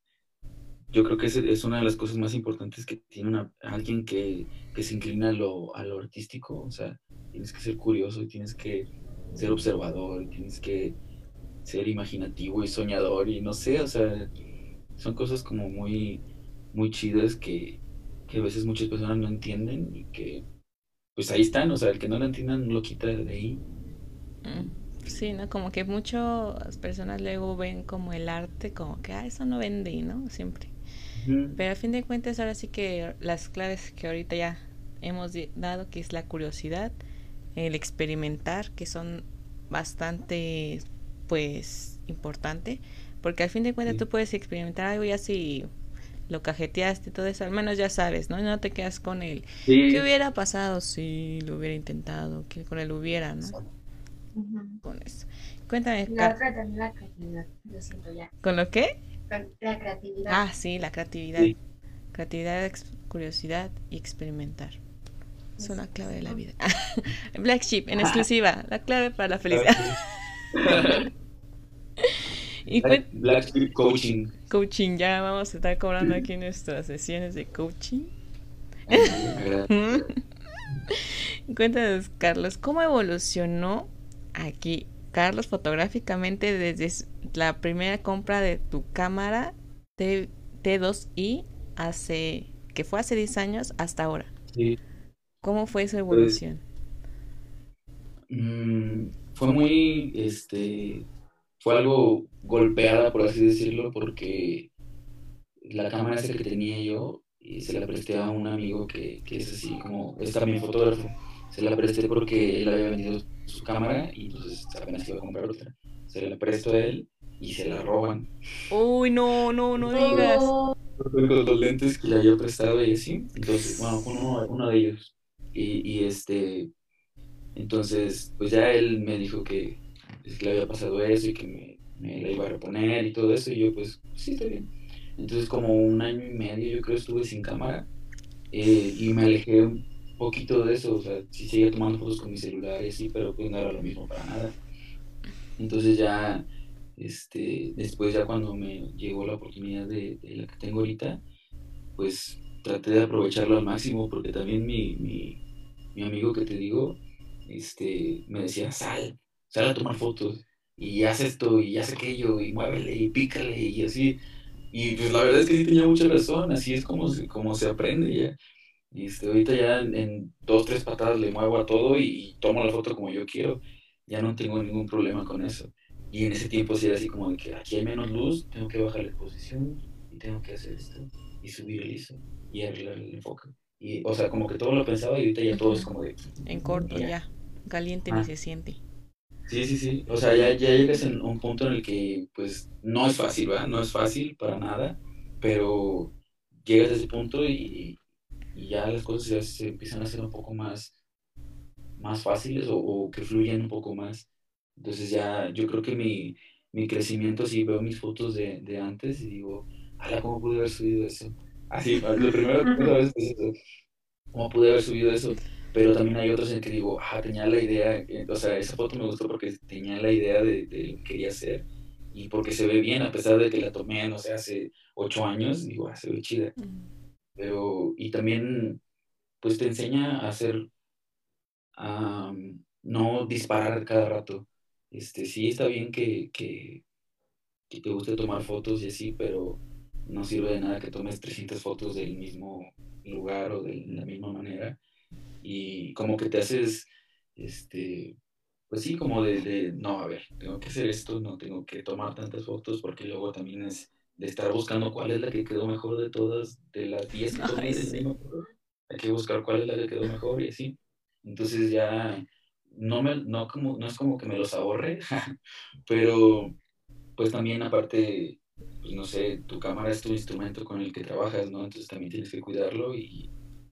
yo creo que es, es una de las cosas más importantes que tiene una, alguien que, que se inclina a lo, a lo artístico, o sea, tienes que ser curioso y tienes que ser observador y tienes que ser imaginativo y soñador y no sé, o sea, son cosas como muy, muy chidas que, que a veces muchas personas no entienden y que pues ahí están, o sea, el que no lo entienda no lo quita de ahí. Mm, Sí, ¿no? Como que muchas personas luego ven como el arte como que, ah, eso no vende, ¿no? Siempre. Pero a fin de cuentas, ahora sí que las claves que ahorita ya hemos dado, que es la curiosidad, el experimentar, que son bastante, pues, importante, porque al fin de cuentas Sí. tú puedes experimentar algo ya si lo cajeteaste, todo eso, al menos ya sabes, ¿no? No te quedas con Sí, ¿qué hubiera pasado si lo hubiera intentado? Que con el hubiera, ¿no? Con eso. Cuéntame, La también la creatividad, lo siento ya. ¿con lo qué? Con La creatividad. Ah, sí, la creatividad. Sí. Creatividad, curiosidad y experimentar. Son la clave de la vida. Black Sheep, en exclusiva, la clave para la felicidad. y Black, Black Coaching. coaching, ya vamos a estar cobrando aquí nuestras sesiones de coaching. Cuéntanos, Carlos, ¿cómo evolucionó aquí, Carlos, fotográficamente desde la primera compra de tu cámara T, T2i hace, que fue hace 10 años hasta ahora? Sí. ¿Cómo fue esa evolución? Mm, fue muy, este, fue algo golpeada, por así decirlo, porque la cámara esa que tenía yo, y se la presté a un amigo que, que es así como, es también fotógrafo. Se la presté porque él había vendido su cámara y entonces apenas iba a comprar otra. Se la presto a él y se la roban. Uy, no, no, no digas. Con los lentes que le había prestado y así. Entonces, bueno, uno, uno de ellos. Y, y este, entonces, pues ya él me dijo que, pues, le había pasado eso y que me, me la iba a reponer y todo eso. Y yo, pues, sí, está bien. Entonces, como un año y medio, yo creo, estuve sin cámara. eh, y me alejé un poquito de eso. O sea, sí seguía tomando fotos con mi celular y así, pero pues no era lo mismo para nada. Entonces ya, este, después ya cuando me llegó la oportunidad de, de la que tengo ahorita, pues traté de aprovecharlo al máximo porque también mi, mi, mi amigo que te digo, este, me decía, sal, sal a tomar fotos y haz esto y haz aquello y muévele y pícale y así. Y pues la verdad es que sí tenía mucha razón, así es como se, como se aprende ya. Y este, ahorita ya en, en dos, tres patadas le muevo a todo y, y tomo la foto como yo quiero. Ya no tengo ningún problema con eso. Y en ese tiempo sí era así como de que aquí hay menos luz, tengo que bajar la exposición y tengo que hacer esto y subir el ISO y arreglar el enfoque. Y, o sea, como que todo lo pensaba y ahorita ya todo es como de... En corto, Ya. ya. Caliente Ah. ni se siente. Sí, sí, sí. O sea, ya, ya llegas en un punto en el que, pues, no es fácil, ¿verdad? No es fácil para nada, pero llegas a ese punto y, ya las cosas ya se empiezan a hacer un poco más, más fáciles o, que fluyen un poco más. Entonces ya, yo creo que mi, mi crecimiento, si veo mis fotos de, de antes y digo, ala, ¿cómo pude haber subido eso? Así, lo primero que puedo es eso, ¿cómo pude haber subido eso? Pero también hay otros en que digo, ah, tenía la idea, eh, o sea, esa foto me gustó porque tenía la idea de, de, lo que quería hacer y porque se ve bien, a pesar de que la tomé, no sé, hace ocho años, digo, ah, se ve chida. Pero, y también, pues te enseña a hacer, a no disparar cada rato. Este, sí está bien que, que, que te guste tomar fotos y así, pero no sirve de nada que tomes 300 fotos del mismo lugar o de la misma manera y como que te haces, este, pues sí, como de, de, no, a ver, tengo que hacer esto, no tengo que tomar tantas fotos porque luego también es de estar buscando cuál es la que quedó mejor de todas, de las 10 que tomé, hay que buscar cuál es la que quedó mejor y así. Entonces ya no, me, no, como, no es como que me los ahorre, pero pues también aparte, pues no sé, tu cámara es tu instrumento con el que trabajas, ¿no? Entonces también tienes que cuidarlo y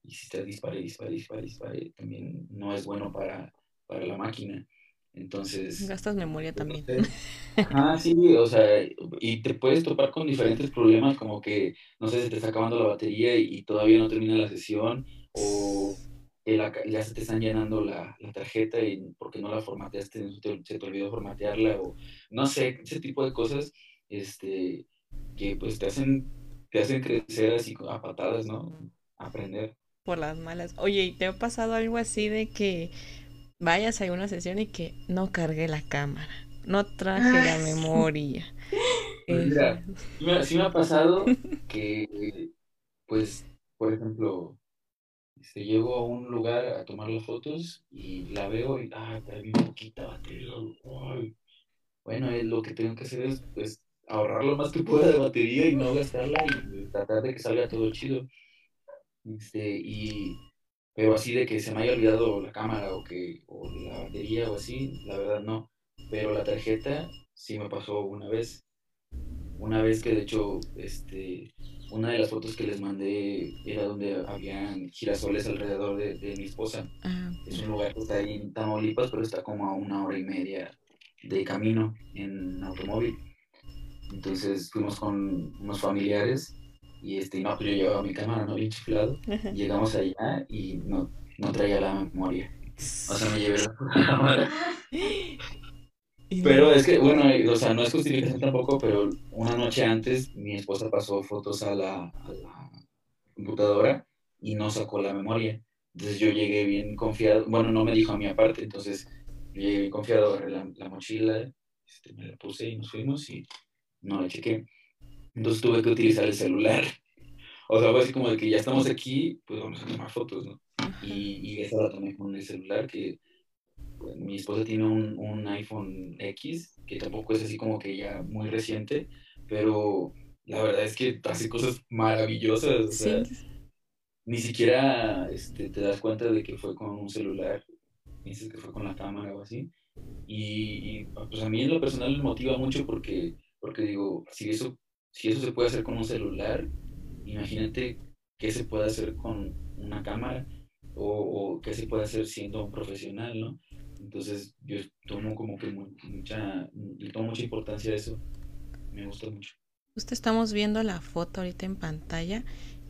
y si te dispare, dispare, dispare, dispare, también no es bueno para, para la máquina. Entonces... Gastas memoria también. Ah, sí, o sea, y te puedes topar con diferentes problemas como que, no sé, se te está acabando la batería y, todavía no termina la sesión o ya se te están llenando la, la tarjeta y porque no la formateaste, se te olvidó formatearla o no sé, ese tipo de cosas este, que pues te hacen, te hacen crecer así a patadas, ¿no? Aprender por las malas. Oye, ¿y te ha pasado algo así de que vayas a una sesión y que no cargué la cámara? No traje la memoria. Pues mira, sí me, ha pasado que, pues, por ejemplo, este, llego a un lugar a tomar las fotos y la veo y, ah, trae bien poquita batería. Bueno, lo que tengo que hacer es, pues, ahorrar lo más que pueda de batería y no gastarla y tratar de que salga todo chido. Este, y, pero así de que se me haya olvidado la cámara o, que, o la batería o así, la verdad no. Pero la tarjeta sí me pasó una vez. Una vez que de hecho, este, una de las fotos que les mandé era donde habían girasoles alrededor de, de mi esposa. Ah, es un lugar que está ahí en Tamaulipas, pero está como a una hora y media de camino en automóvil. Entonces fuimos con unos familiares y este, no, pues yo llevaba mi cámara, no bien chiflado. Llegamos allá y no, no traía la memoria. O sea, me llevé la cámara. Pero es que, bueno, o sea, no es justificación tampoco, pero una noche antes mi esposa pasó fotos a la, a la computadora y no sacó la memoria. Entonces yo llegué bien confiado, bueno, no me dijo a mí aparte, entonces yo llegué bien confiado, agarré la, la mochila, este, me la puse y nos fuimos y no la chequé. Entonces tuve que utilizar el celular. O sea, fue así como de que ya estamos aquí, pues vamos a tomar fotos, ¿no? Y, y esa la tomé con el celular, que pues, mi esposa tiene un, un, iPhone X, que tampoco es así como que ya muy reciente, pero la verdad es que hace cosas maravillosas. O sea, ni siquiera este, te das cuenta de que fue con un celular, dices que fue con la cámara o así. Y, y pues a mí en lo personal me motiva mucho porque, porque digo, si eso si eso se puede hacer con un celular, imagínate qué se puede hacer con una cámara o, o qué se puede hacer siendo un profesional, ¿no? Entonces yo tomo como que mucha, le tomo mucha importancia a eso. Me gusta mucho. Justo estamos viendo la foto ahorita en pantalla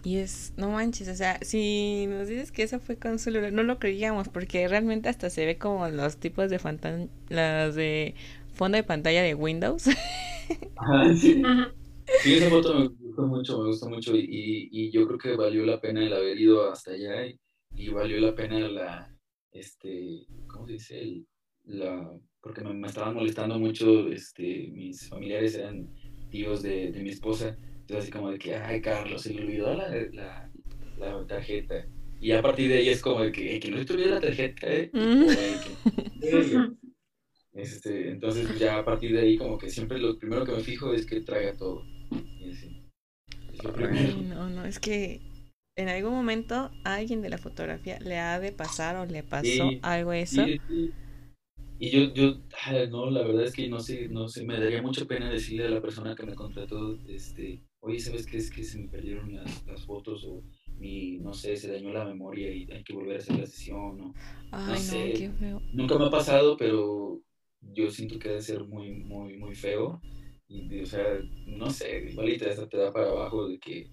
y es, no manches, o sea, si nos dices que esa fue con celular, no lo creíamos porque realmente hasta se ve como los tipos de las de fondo de pantalla de Windows. sí. Sí, esa foto me gustó mucho, me gustó mucho y, y, yo creo que valió la pena el haber ido hasta allá y, valió la pena la, este, ¿cómo se dice? El, la, porque me, me, estaban molestando mucho, este, mis familiares eran tíos de, de, mi esposa, entonces así como de que, ay Carlos, se le olvidó la, la, la tarjeta. Y a partir de ahí es como de que, que no estuviera la tarjeta, ¿eh? Mm. Este, entonces ya a partir de ahí como que siempre lo primero que me fijo es que traiga todo no, no, es que en algún momento a alguien de la fotografía le ha de pasar o le pasó algo eso. Y yo, yo, no, la verdad es que no sé, no sé, me daría mucha pena decirle a la persona que me contrató, este, oye, ¿sabes qué? Es que se me perdieron las, las fotos o mi, no sé, se dañó la memoria y hay que volver a hacer la sesión, ¿no? Ay, no, sé. qué feo. Nunca me ha pasado, pero yo siento que debe ser muy, muy, muy feo. Y, o sea, no sé, igual y te, hasta te da para abajo de que,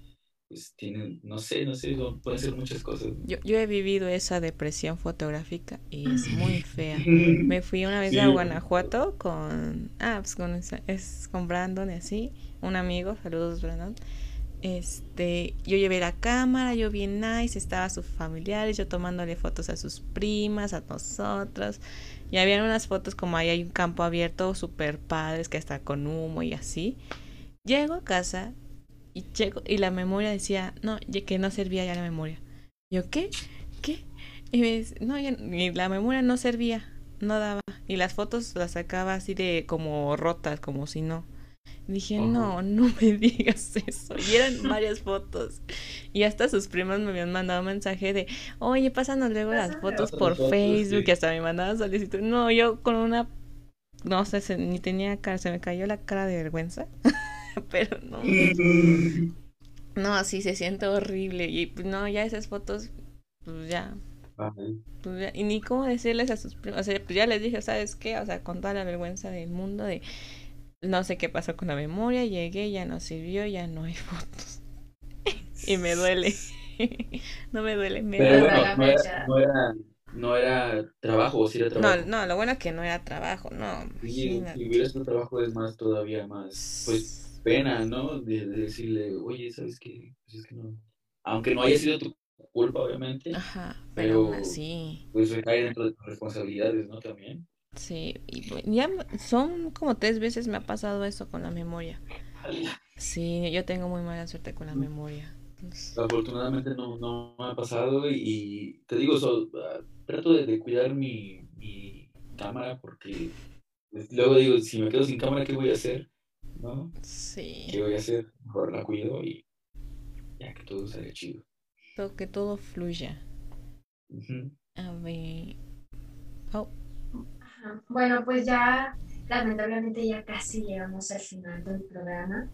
pues, tienen, no sé, no sé, no- pueden ser muchas cosas. ¿no? Yo, yo he vivido esa depresión fotográfica y es muy fea. Me fui una vez Sí. a Guanajuato con, ah, pues con, es, con Brandon y así, un amigo, saludos Brandon. Este, yo llevé la cámara, yo bien nice, estaba sus familiares, yo tomándole fotos a sus primas, a nosotros. Y habían unas fotos como ahí hay un campo abierto súper padres que está con humo y así. Llego a casa y checo y la memoria decía, no, que no servía ya la memoria. Yo, ¿qué? ¿Qué? Y me dice, no, ya- y la memoria no servía, no daba. Y las fotos las sacaba así de como rotas, como si no. Dije, Ajá. no, no me digas eso. Y eran varias fotos. Y hasta sus primas me habían mandado un mensaje de, oye, pásanos luego las fotos por fotos, Facebook. sí. Y hasta me mandaban solicitud. No, yo con una, no sé, se- ni tenía cara, se me cayó la cara de vergüenza. Pero no. No, así se siente horrible. Y pues no, ya esas fotos, pues ya, pues ya- y ni cómo decirles a sus primos, o sea, pues ya les dije, ¿sabes qué? O sea, con toda la vergüenza del mundo de no sé qué pasó con la memoria, llegué, ya no sirvió, ya no hay fotos. y me duele. no me duele, me Pero duele. Bueno, la no era, no era, no era trabajo, o sí era No, trabajo. no, lo bueno es que no era trabajo, no, Sí, imagínate. si hubiera sido trabajo es más, todavía más, pues, pena, ¿no? De, de decirle, oye, ¿sabes qué? Pues es que no. Aunque no haya sido tu culpa, obviamente, Ajá, pero aún pero- así, pues recae dentro de tus responsabilidades, ¿no? También. Sí, y pues, ya son como tres veces me ha pasado eso con la memoria. Sí, yo tengo muy mala suerte con la memoria. Entonces, Afortunadamente no, no me ha pasado y, te digo, so- ah, trato de, de cuidar mi, mi cámara porque pues, luego digo, si me quedo sin cámara, ¿qué voy a hacer? ¿No? sí. ¿Qué voy a hacer? Mejor la cuido y ya que todo salga chido. Que todo fluya. A ver. Oh, Ajá. Bueno, pues ya lamentablemente ya casi llegamos al final del programa.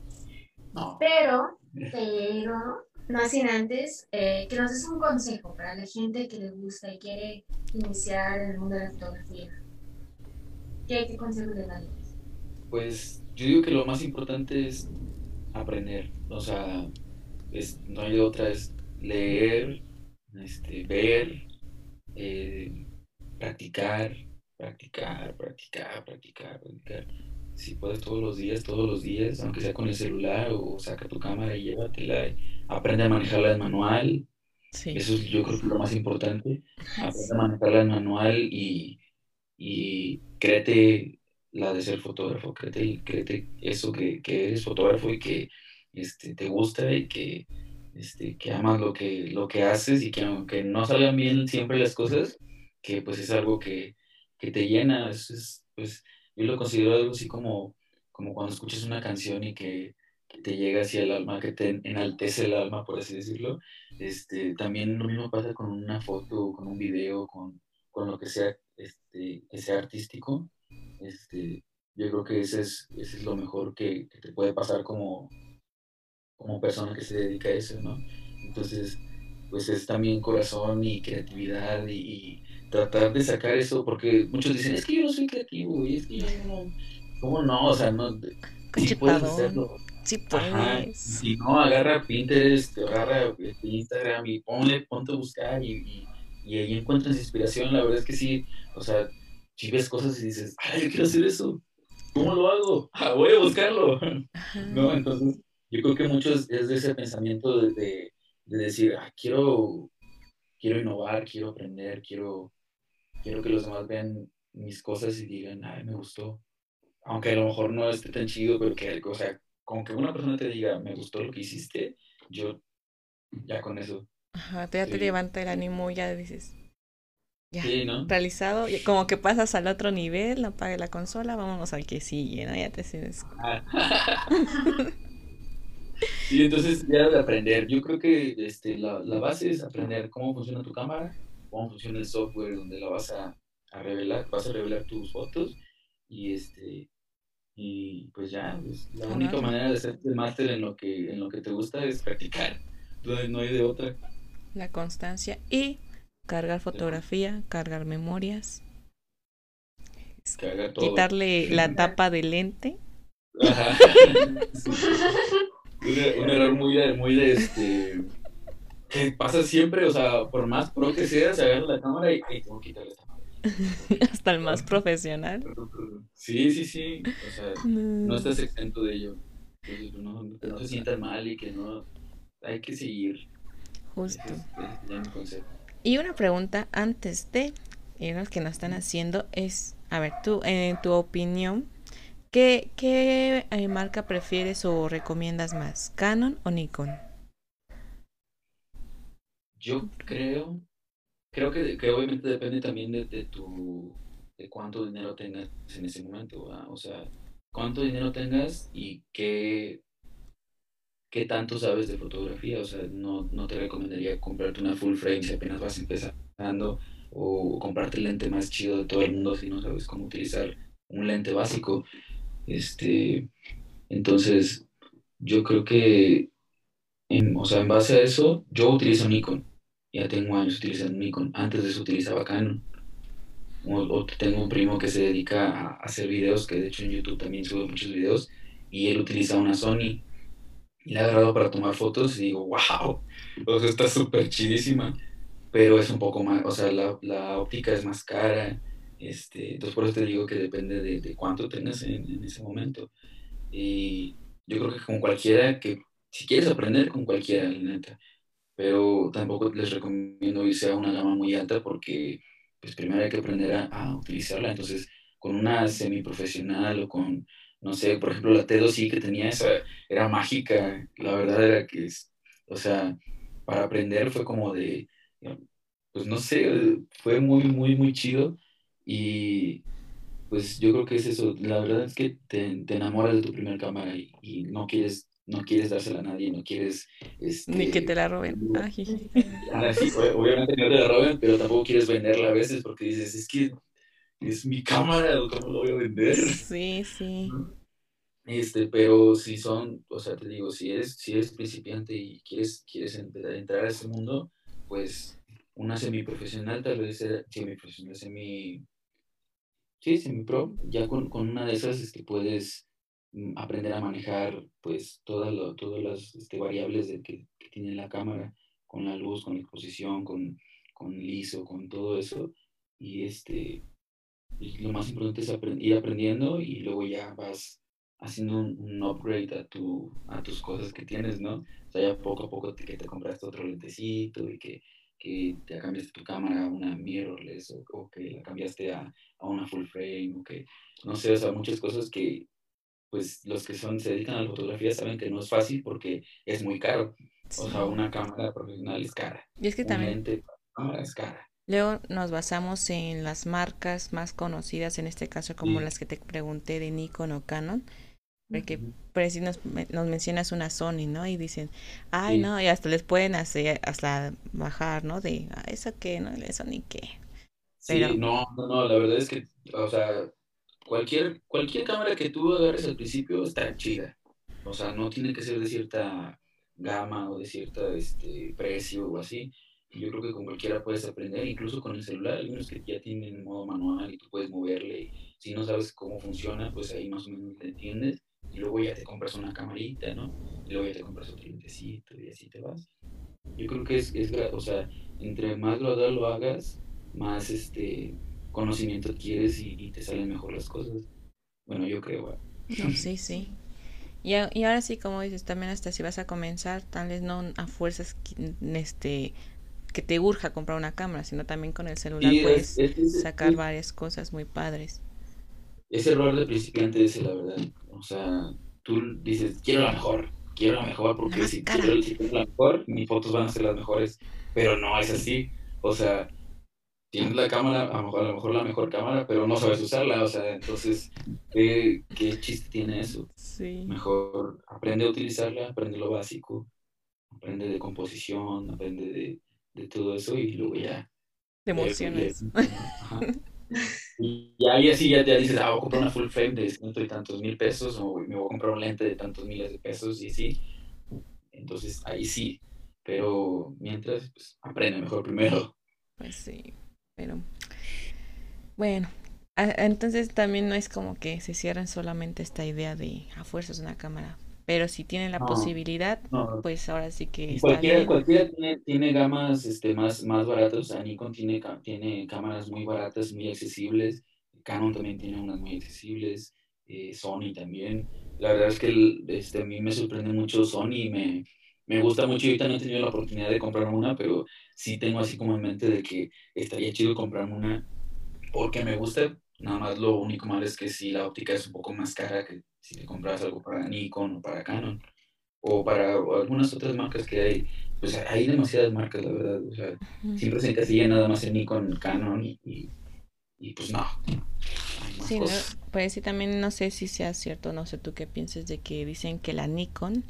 No. Pero, pero, no sin antes, eh, que nos des un consejo para la gente que le gusta y quiere iniciar en el mundo de la fotografía. ¿Qué, qué consejo le darías? Pues yo digo que lo más importante es aprender, o sea, es, no hay otra, es leer, este, ver, eh, practicar, practicar, practicar, practicar, practicar. Si puedes todos los días, todos los días, aunque sea con el celular o saca tu cámara y llévatela, y aprende a manejarla en manual, sí. eso es yo creo que lo más importante, aprende a manejarla en manual y, y créete la de ser fotógrafo, créete, créete eso que, que eres fotógrafo y que este, te gusta y que, este, que amas lo que, lo que haces y que aunque no salgan bien siempre las cosas, que pues es algo que, que te llena, es, es, pues yo lo considero algo así como, como cuando escuchas una canción y que, que te llega hacia el alma, que te enaltece el alma, por así decirlo. Este, también lo mismo pasa con una foto, con un video, con, con lo que sea, este, que sea artístico. Este, yo creo que ese es, ese es lo mejor que, que te puede pasar como, como persona que se dedica a eso, ¿no? Entonces, pues es también corazón y creatividad y, tratar de sacar eso, porque muchos dicen, es que yo no soy creativo, y es que yo no, ¿cómo no? O sea, no, sí puedes hacerlo. Sí Ajá, puedes. si no, agarra Pinterest, agarra este, Instagram y ponle, ponte a buscar y, y, y ahí encuentras inspiración. La verdad es que sí, o sea, si ves cosas y dices, ay, yo quiero hacer eso, ¿cómo lo hago? Ah, voy a buscarlo, Ajá. ¿no? Entonces, yo creo que mucho es, es de ese pensamiento de, de, de decir, ah, quiero, quiero innovar, quiero aprender, quiero, quiero que los demás vean mis cosas y digan, ay, me gustó. Aunque a lo mejor no esté tan chido, pero que, o sea, como que una persona te diga, me gustó lo que hiciste, yo ya con eso. Ajá, te- ya te Sí. levanta el ánimo y ya dices, ya, Sí, ¿no? realizado. como que pasas al otro nivel, apague la consola, vámonos al que sigue, ¿no? Ya te sientes. Ah. Y entonces ya de aprender, yo creo que este, la, la base es aprender cómo funciona tu cámara, cómo funciona el software donde la vas a, a revelar, vas a revelar tus fotos y este y pues ya, pues, la única manera de hacerte máster en lo que en lo que te gusta es practicar. No hay, de otra. La constancia y cargar fotografía, cargar memorias, haga todo. quitarle la tapa de lente. Ajá. Un, un error muy de, muy este pasa siempre, o sea, por más pro que seas, se agarra la cámara y, y tengo que quitarle esta madre. Hasta el más profesional. Sí, sí, sí. O sea, no No. estás exento de ello. Entonces, no, que no se sientan mal y que no. Hay que seguir. Justo. Ese es, ese sería mi consejo. Y una pregunta antes de ir a los que nos están haciendo es, a ver, tú, en tu opinión, ¿qué, qué eh, marca prefieres o recomiendas más, Canon o Nikon? Yo creo. Creo que, que obviamente depende también de, de tu. de cuánto dinero tengas en ese momento. O sea, cuánto dinero tengas y qué. qué tanto sabes de fotografía. O sea, no, no te recomendaría comprarte una full frame si apenas vas empezando. O comprarte el lente más chido de todo el mundo si no sabes cómo utilizar un lente básico. Este. Entonces, yo creo que. En, o sea, en base a eso, yo utilizo Nikon. Ya tengo años utilizando Nikon. Antes de eso utilizaba Canon. O, o tengo un primo que se dedica a hacer videos, que de hecho en YouTube también sube muchos videos, y él utiliza una Sony. Y la he agarrado para tomar fotos y digo, wow, o sea, está súper chidísima, pero es un poco más, o sea, la, la óptica es más cara. Este, entonces por eso te digo que depende de, de cuánto tengas en, en ese momento. Y yo creo que con cualquiera que, si quieres aprender, con cualquiera, la neta pero tampoco les recomiendo irse a una gama muy alta porque pues primero hay que aprender a, a utilizarla. Entonces, con una semiprofesional o con, no sé, por ejemplo, la T2i que tenía esa, era mágica. La verdad era que, o sea, para aprender fue como de, pues no sé, fue muy, muy, muy chido. Y pues yo creo que es eso. La verdad es que te, te enamoras de tu primera cámara y, y no quieres no quieres dársela a nadie, no quieres... Este, Ni que te la roben. Ay. Ah, obviamente no te la roben, pero tampoco quieres venderla a veces porque dices, es que es mi cámara, ¿cómo lo voy a vender? Sí, sí. Este, pero si son, o sea, te digo, si eres, si eres principiante y quieres, quieres entrar a ese mundo, pues una semiprofesional, tal vez sea semiprofesional, semi... Sí, semi-pro, ya con, con una de esas este, puedes aprender a manejar pues todas, lo, todas las este, variables de que, que, tiene la cámara, con la luz, con la exposición, con, con liso, con todo eso. Y este, lo más importante es aprend ir aprendiendo y luego ya vas haciendo un, un, upgrade a, tu, a tus cosas que tienes, ¿no? O sea, ya poco a poco te, que te compraste otro lentecito y que, que te cambiaste tu cámara a una mirrorless o, o que la cambiaste a, a una full frame o que, no sé, o sea, muchas cosas que pues los que son, se dedican a la fotografía saben que no es fácil porque es muy caro. O sea, una cámara profesional es cara. Y es que también cámara es cara. luego nos basamos en las marcas más conocidas, en este caso como Sí. las que te pregunté de Nikon o Canon, porque por decir nos, nos mencionas una Sony, ¿no? Y dicen, ay, Sí. no, y hasta les pueden hacer, hasta bajar, ¿no? De, ah, eso qué, ¿no? Eso ni qué. Sí, no, no, la verdad es que, o sea, cualquier, cualquier cámara que tú agarres al principio está chida. O sea, no tiene que ser de cierta gama o de cierta este, precio o así. Yo creo que con cualquiera puedes aprender, incluso con el celular, hay unos que ya tienen modo manual y tú puedes moverle. Si no sabes cómo funciona, pues ahí más o menos te entiendes. Y luego ya te compras una camarita, ¿no? Y luego ya te compras otro lentecito y así te vas. Yo creo que es, es o sea, entre más gradual lo hagas, más este conocimiento adquieres y, y te salen mejor las cosas. Bueno, yo creo. sí, sí. Y, ahora sí, como dices, también hasta si vas a comenzar, tal vez no a fuerzas que- este que te urja comprar una cámara, sino también con el celular es- puedes es- es- sacar es- varias cosas muy padres. Ese error de principiante ese, la verdad. O sea, tú dices, quiero la mejor, quiero la mejor, porque si quiero, si quiero la mejor, mis fotos van a ser las mejores. Pero no es así. O sea, tienes la cámara, a lo mejor, a lo mejor la mejor cámara, pero no sabes usarla. O sea, entonces, ¿qué, qué chiste tiene eso? Sí. Mejor aprende a utilizarla, aprende lo básico, aprende de composición, aprende de, de todo eso y luego ya emocionas. le- ajá, Y ahí así ya te dices, ah, voy a comprar una full frame de ciento y tantos mil pesos, o me voy a comprar un lente de tantos miles de pesos, y sí. Entonces ahí sí. Pero mientras, pues aprende mejor primero. Pues sí, pero bueno, entonces también no es como que se cierren solamente esta idea de a fuerzas una cámara, pero si tienen la posibilidad, pues ahora sí que está cualquiera, bien. Cualquiera tiene, tiene gamas este, más, más baratas, o sea, Nikon tiene, tiene cámaras muy baratas, muy accesibles, Canon también tiene unas muy accesibles, eh, Sony también. La verdad es que este, a mí me sorprende mucho Sony, me, me gusta mucho, ahorita no he tenido la oportunidad de comprar una, pero sí tengo así como en mente de que estaría chido comprarme una porque me gusta, nada más lo único malo es que si la óptica es un poco más cara que si te compras algo para Nikon o para Canon o para algunas otras marcas que hay, pues hay demasiadas marcas, la verdad, o sea, siempre se encasilla nada más en Nikon, Canon y, y, pues no. Sí, pues sí, también no sé si sea cierto, no sé tú qué piensas de que dicen que la Nikon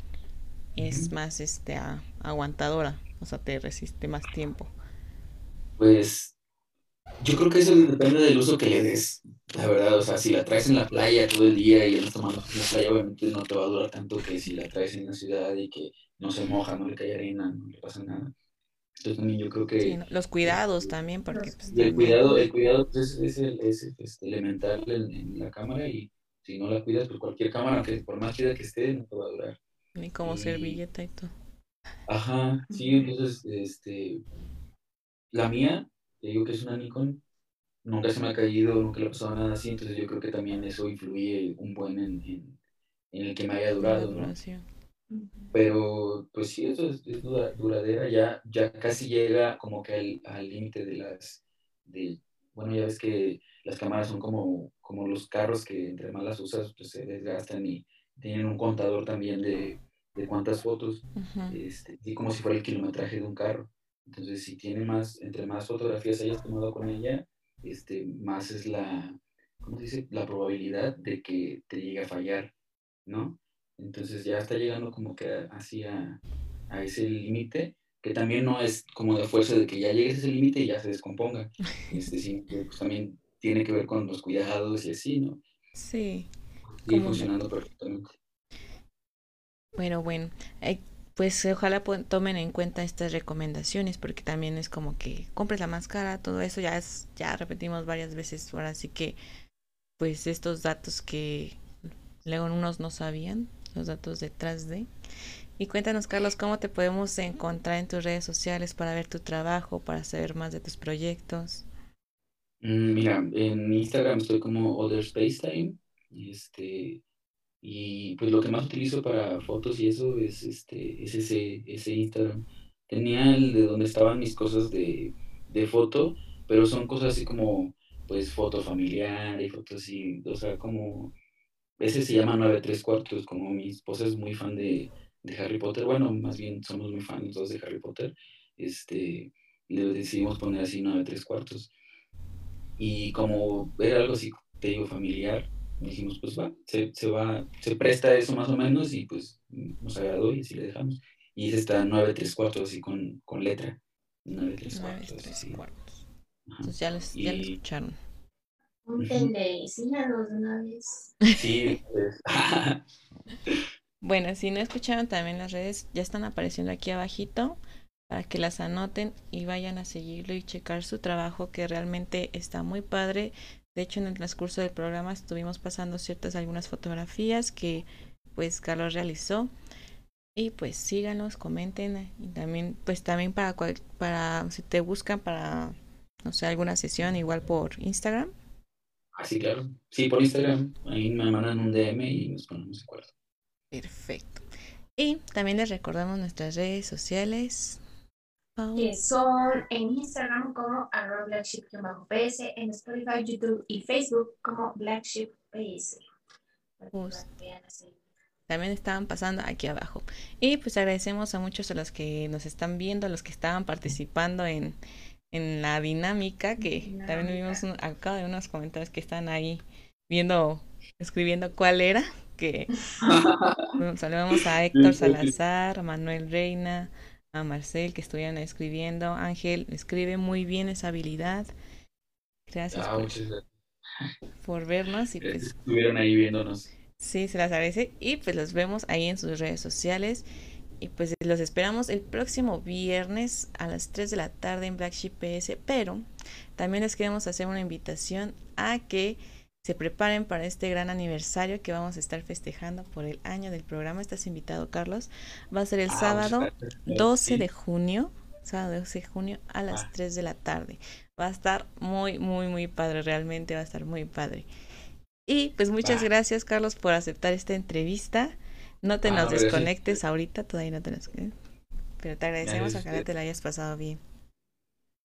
es más este aguantadora, o sea, te resiste más tiempo. Pues yo creo que eso depende del uso que le des, la verdad, o sea, si la traes en la playa todo el día y andas tomando en la playa, obviamente no te va a durar tanto que si la traes en la ciudad y que no se moja, no le cae arena, no le pasa nada. Entonces también yo creo que... los cuidados también, porque... Pues, el, cuidado, el cuidado pues, es, es, es, elemental en, la cámara y si no la cuidas, pues cualquier cámara, que por más chida que esté, no te va a durar. Ni como servilleta y todo. Ajá, sí, entonces, este... La mía, te digo que es una Nikon, nunca se me ha caído, nunca le ha pasado nada así, entonces yo creo que también eso influye un buen en, en, el que me haya durado, ¿no? Pero pues sí, eso es, duradera, ya, ya casi llega como que al límite de las, de, bueno, ya ves que las cámaras son como, como los carros que entre más las usas, pues se desgastan y tienen un contador también de, de cuántas fotos, este, y como si fuera el kilometraje de un carro. Entonces, si tiene más, entre más fotografías hayas tomado con ella, este, más es la, ¿cómo se dice? La probabilidad de que te llegue a fallar, ¿no? Entonces ya está llegando como que así a, ese límite, que también no es como de fuerza de que ya llegues a ese límite y ya se descomponga. Este, sí, pues también tiene que ver con los cuidados y así, ¿no? Sí. Y funcionando perfectamente. Bueno, bueno, eh, pues ojalá tomen en cuenta estas recomendaciones porque también es como que compres la máscara, todo eso ya es, ya repetimos varias veces, ahora sí que pues estos datos que luego unos no sabían, los datos detrás de. Y cuéntanos Carlos, ¿cómo te podemos encontrar en tus redes sociales para ver tu trabajo, para saber más de tus proyectos? Mm, mira, en Instagram estoy como Other Space Time, este, y pues lo que más utilizo para fotos y eso es, este, es ese, ese Instagram. Tenía el de donde estaban mis cosas de, de foto, pero son cosas así como, pues, foto familiar y fotos así, o sea, como, ese se llama 9 3 cuartos, como mi esposa es muy fan de, de Harry Potter, bueno, más bien somos muy fans todos de Harry Potter, este, le decidimos poner así 9 3 cuartos. Y como era algo así, te digo, familiar, dijimos, pues va, se, se, va, se presta eso más o menos y pues nos agradó y así le dejamos. Y ese está 9 3 cuartos así con, con letra. 9 3 cuartos. cuartos. Entonces ya, les, ya lo escucharon. Síganos de una vez. Sí, pues. bueno, si no escucharon también las redes, ya están apareciendo aquí abajito para que las anoten y vayan a seguirlo y checar su trabajo que realmente está muy padre. De hecho, en el transcurso del programa estuvimos pasando ciertas algunas fotografías que pues Carlos realizó. Y pues síganos, comenten y también pues también para para si te buscan para no sé, alguna sesión igual por Instagram. Ah, sí, claro. Sí, por Instagram. Ahí me mandan un DM y nos ponemos de acuerdo. Perfecto. Y también les recordamos nuestras redes sociales que son en Instagram como arroba blackship-ps, en Spotify, YouTube y Facebook como blackship-ps. También estaban pasando aquí abajo. Y pues agradecemos a muchos a los que nos están viendo, a los que estaban participando en, en la dinámica, que también vimos acá de unos comentarios que están ahí viendo, escribiendo cuál era. Que saludamos a Héctor Salazar, Manuel Reina, a Marcel que estuvieron escribiendo. Ángel escribe muy bien esa habilidad. Gracias Ah, por, muchas gracias. por vernos y que pues estuvieron ahí viéndonos. sí, se las agradece. Y pues los vemos ahí en sus redes sociales. Y pues los esperamos el próximo viernes a las 3 de la tarde en Black Sheep PS. Pero también les queremos hacer una invitación a que se preparen para este gran aniversario que vamos a estar festejando por el año del programa. Estás invitado, Carlos. Va a ser el Ah, sábado muchas gracias. 12 Sí. de junio, sábado 12 de junio a las Ah. 3 de la tarde. Va a estar muy, muy, muy padre, realmente va a estar muy padre. Y pues muchas gracias, Carlos, por aceptar esta entrevista. No te Ah, nos desconectes ahorita, todavía no te nos... Pero te agradecemos, ojalá te la hayas pasado bien.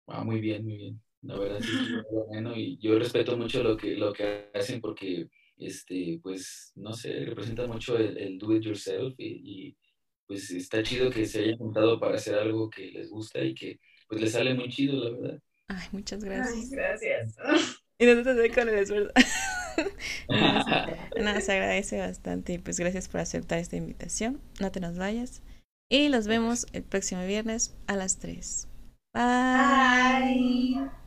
Ah, muy bien, muy bien. La verdad sí, muy bueno y yo respeto mucho lo que lo que hacen porque este pues no sé, representa mucho el, el do it yourself y, y, pues está chido que se hayan juntado para hacer algo que les gusta y que pues les sale muy chido, la verdad. Ay, muchas Ay, gracias. gracias. Y nosotros ahí con el esfuerzo. No, se agradece bastante y pues gracias por aceptar esta invitación. No te nos vayas. Y los vemos el próximo viernes a las 3. Bye. Bye.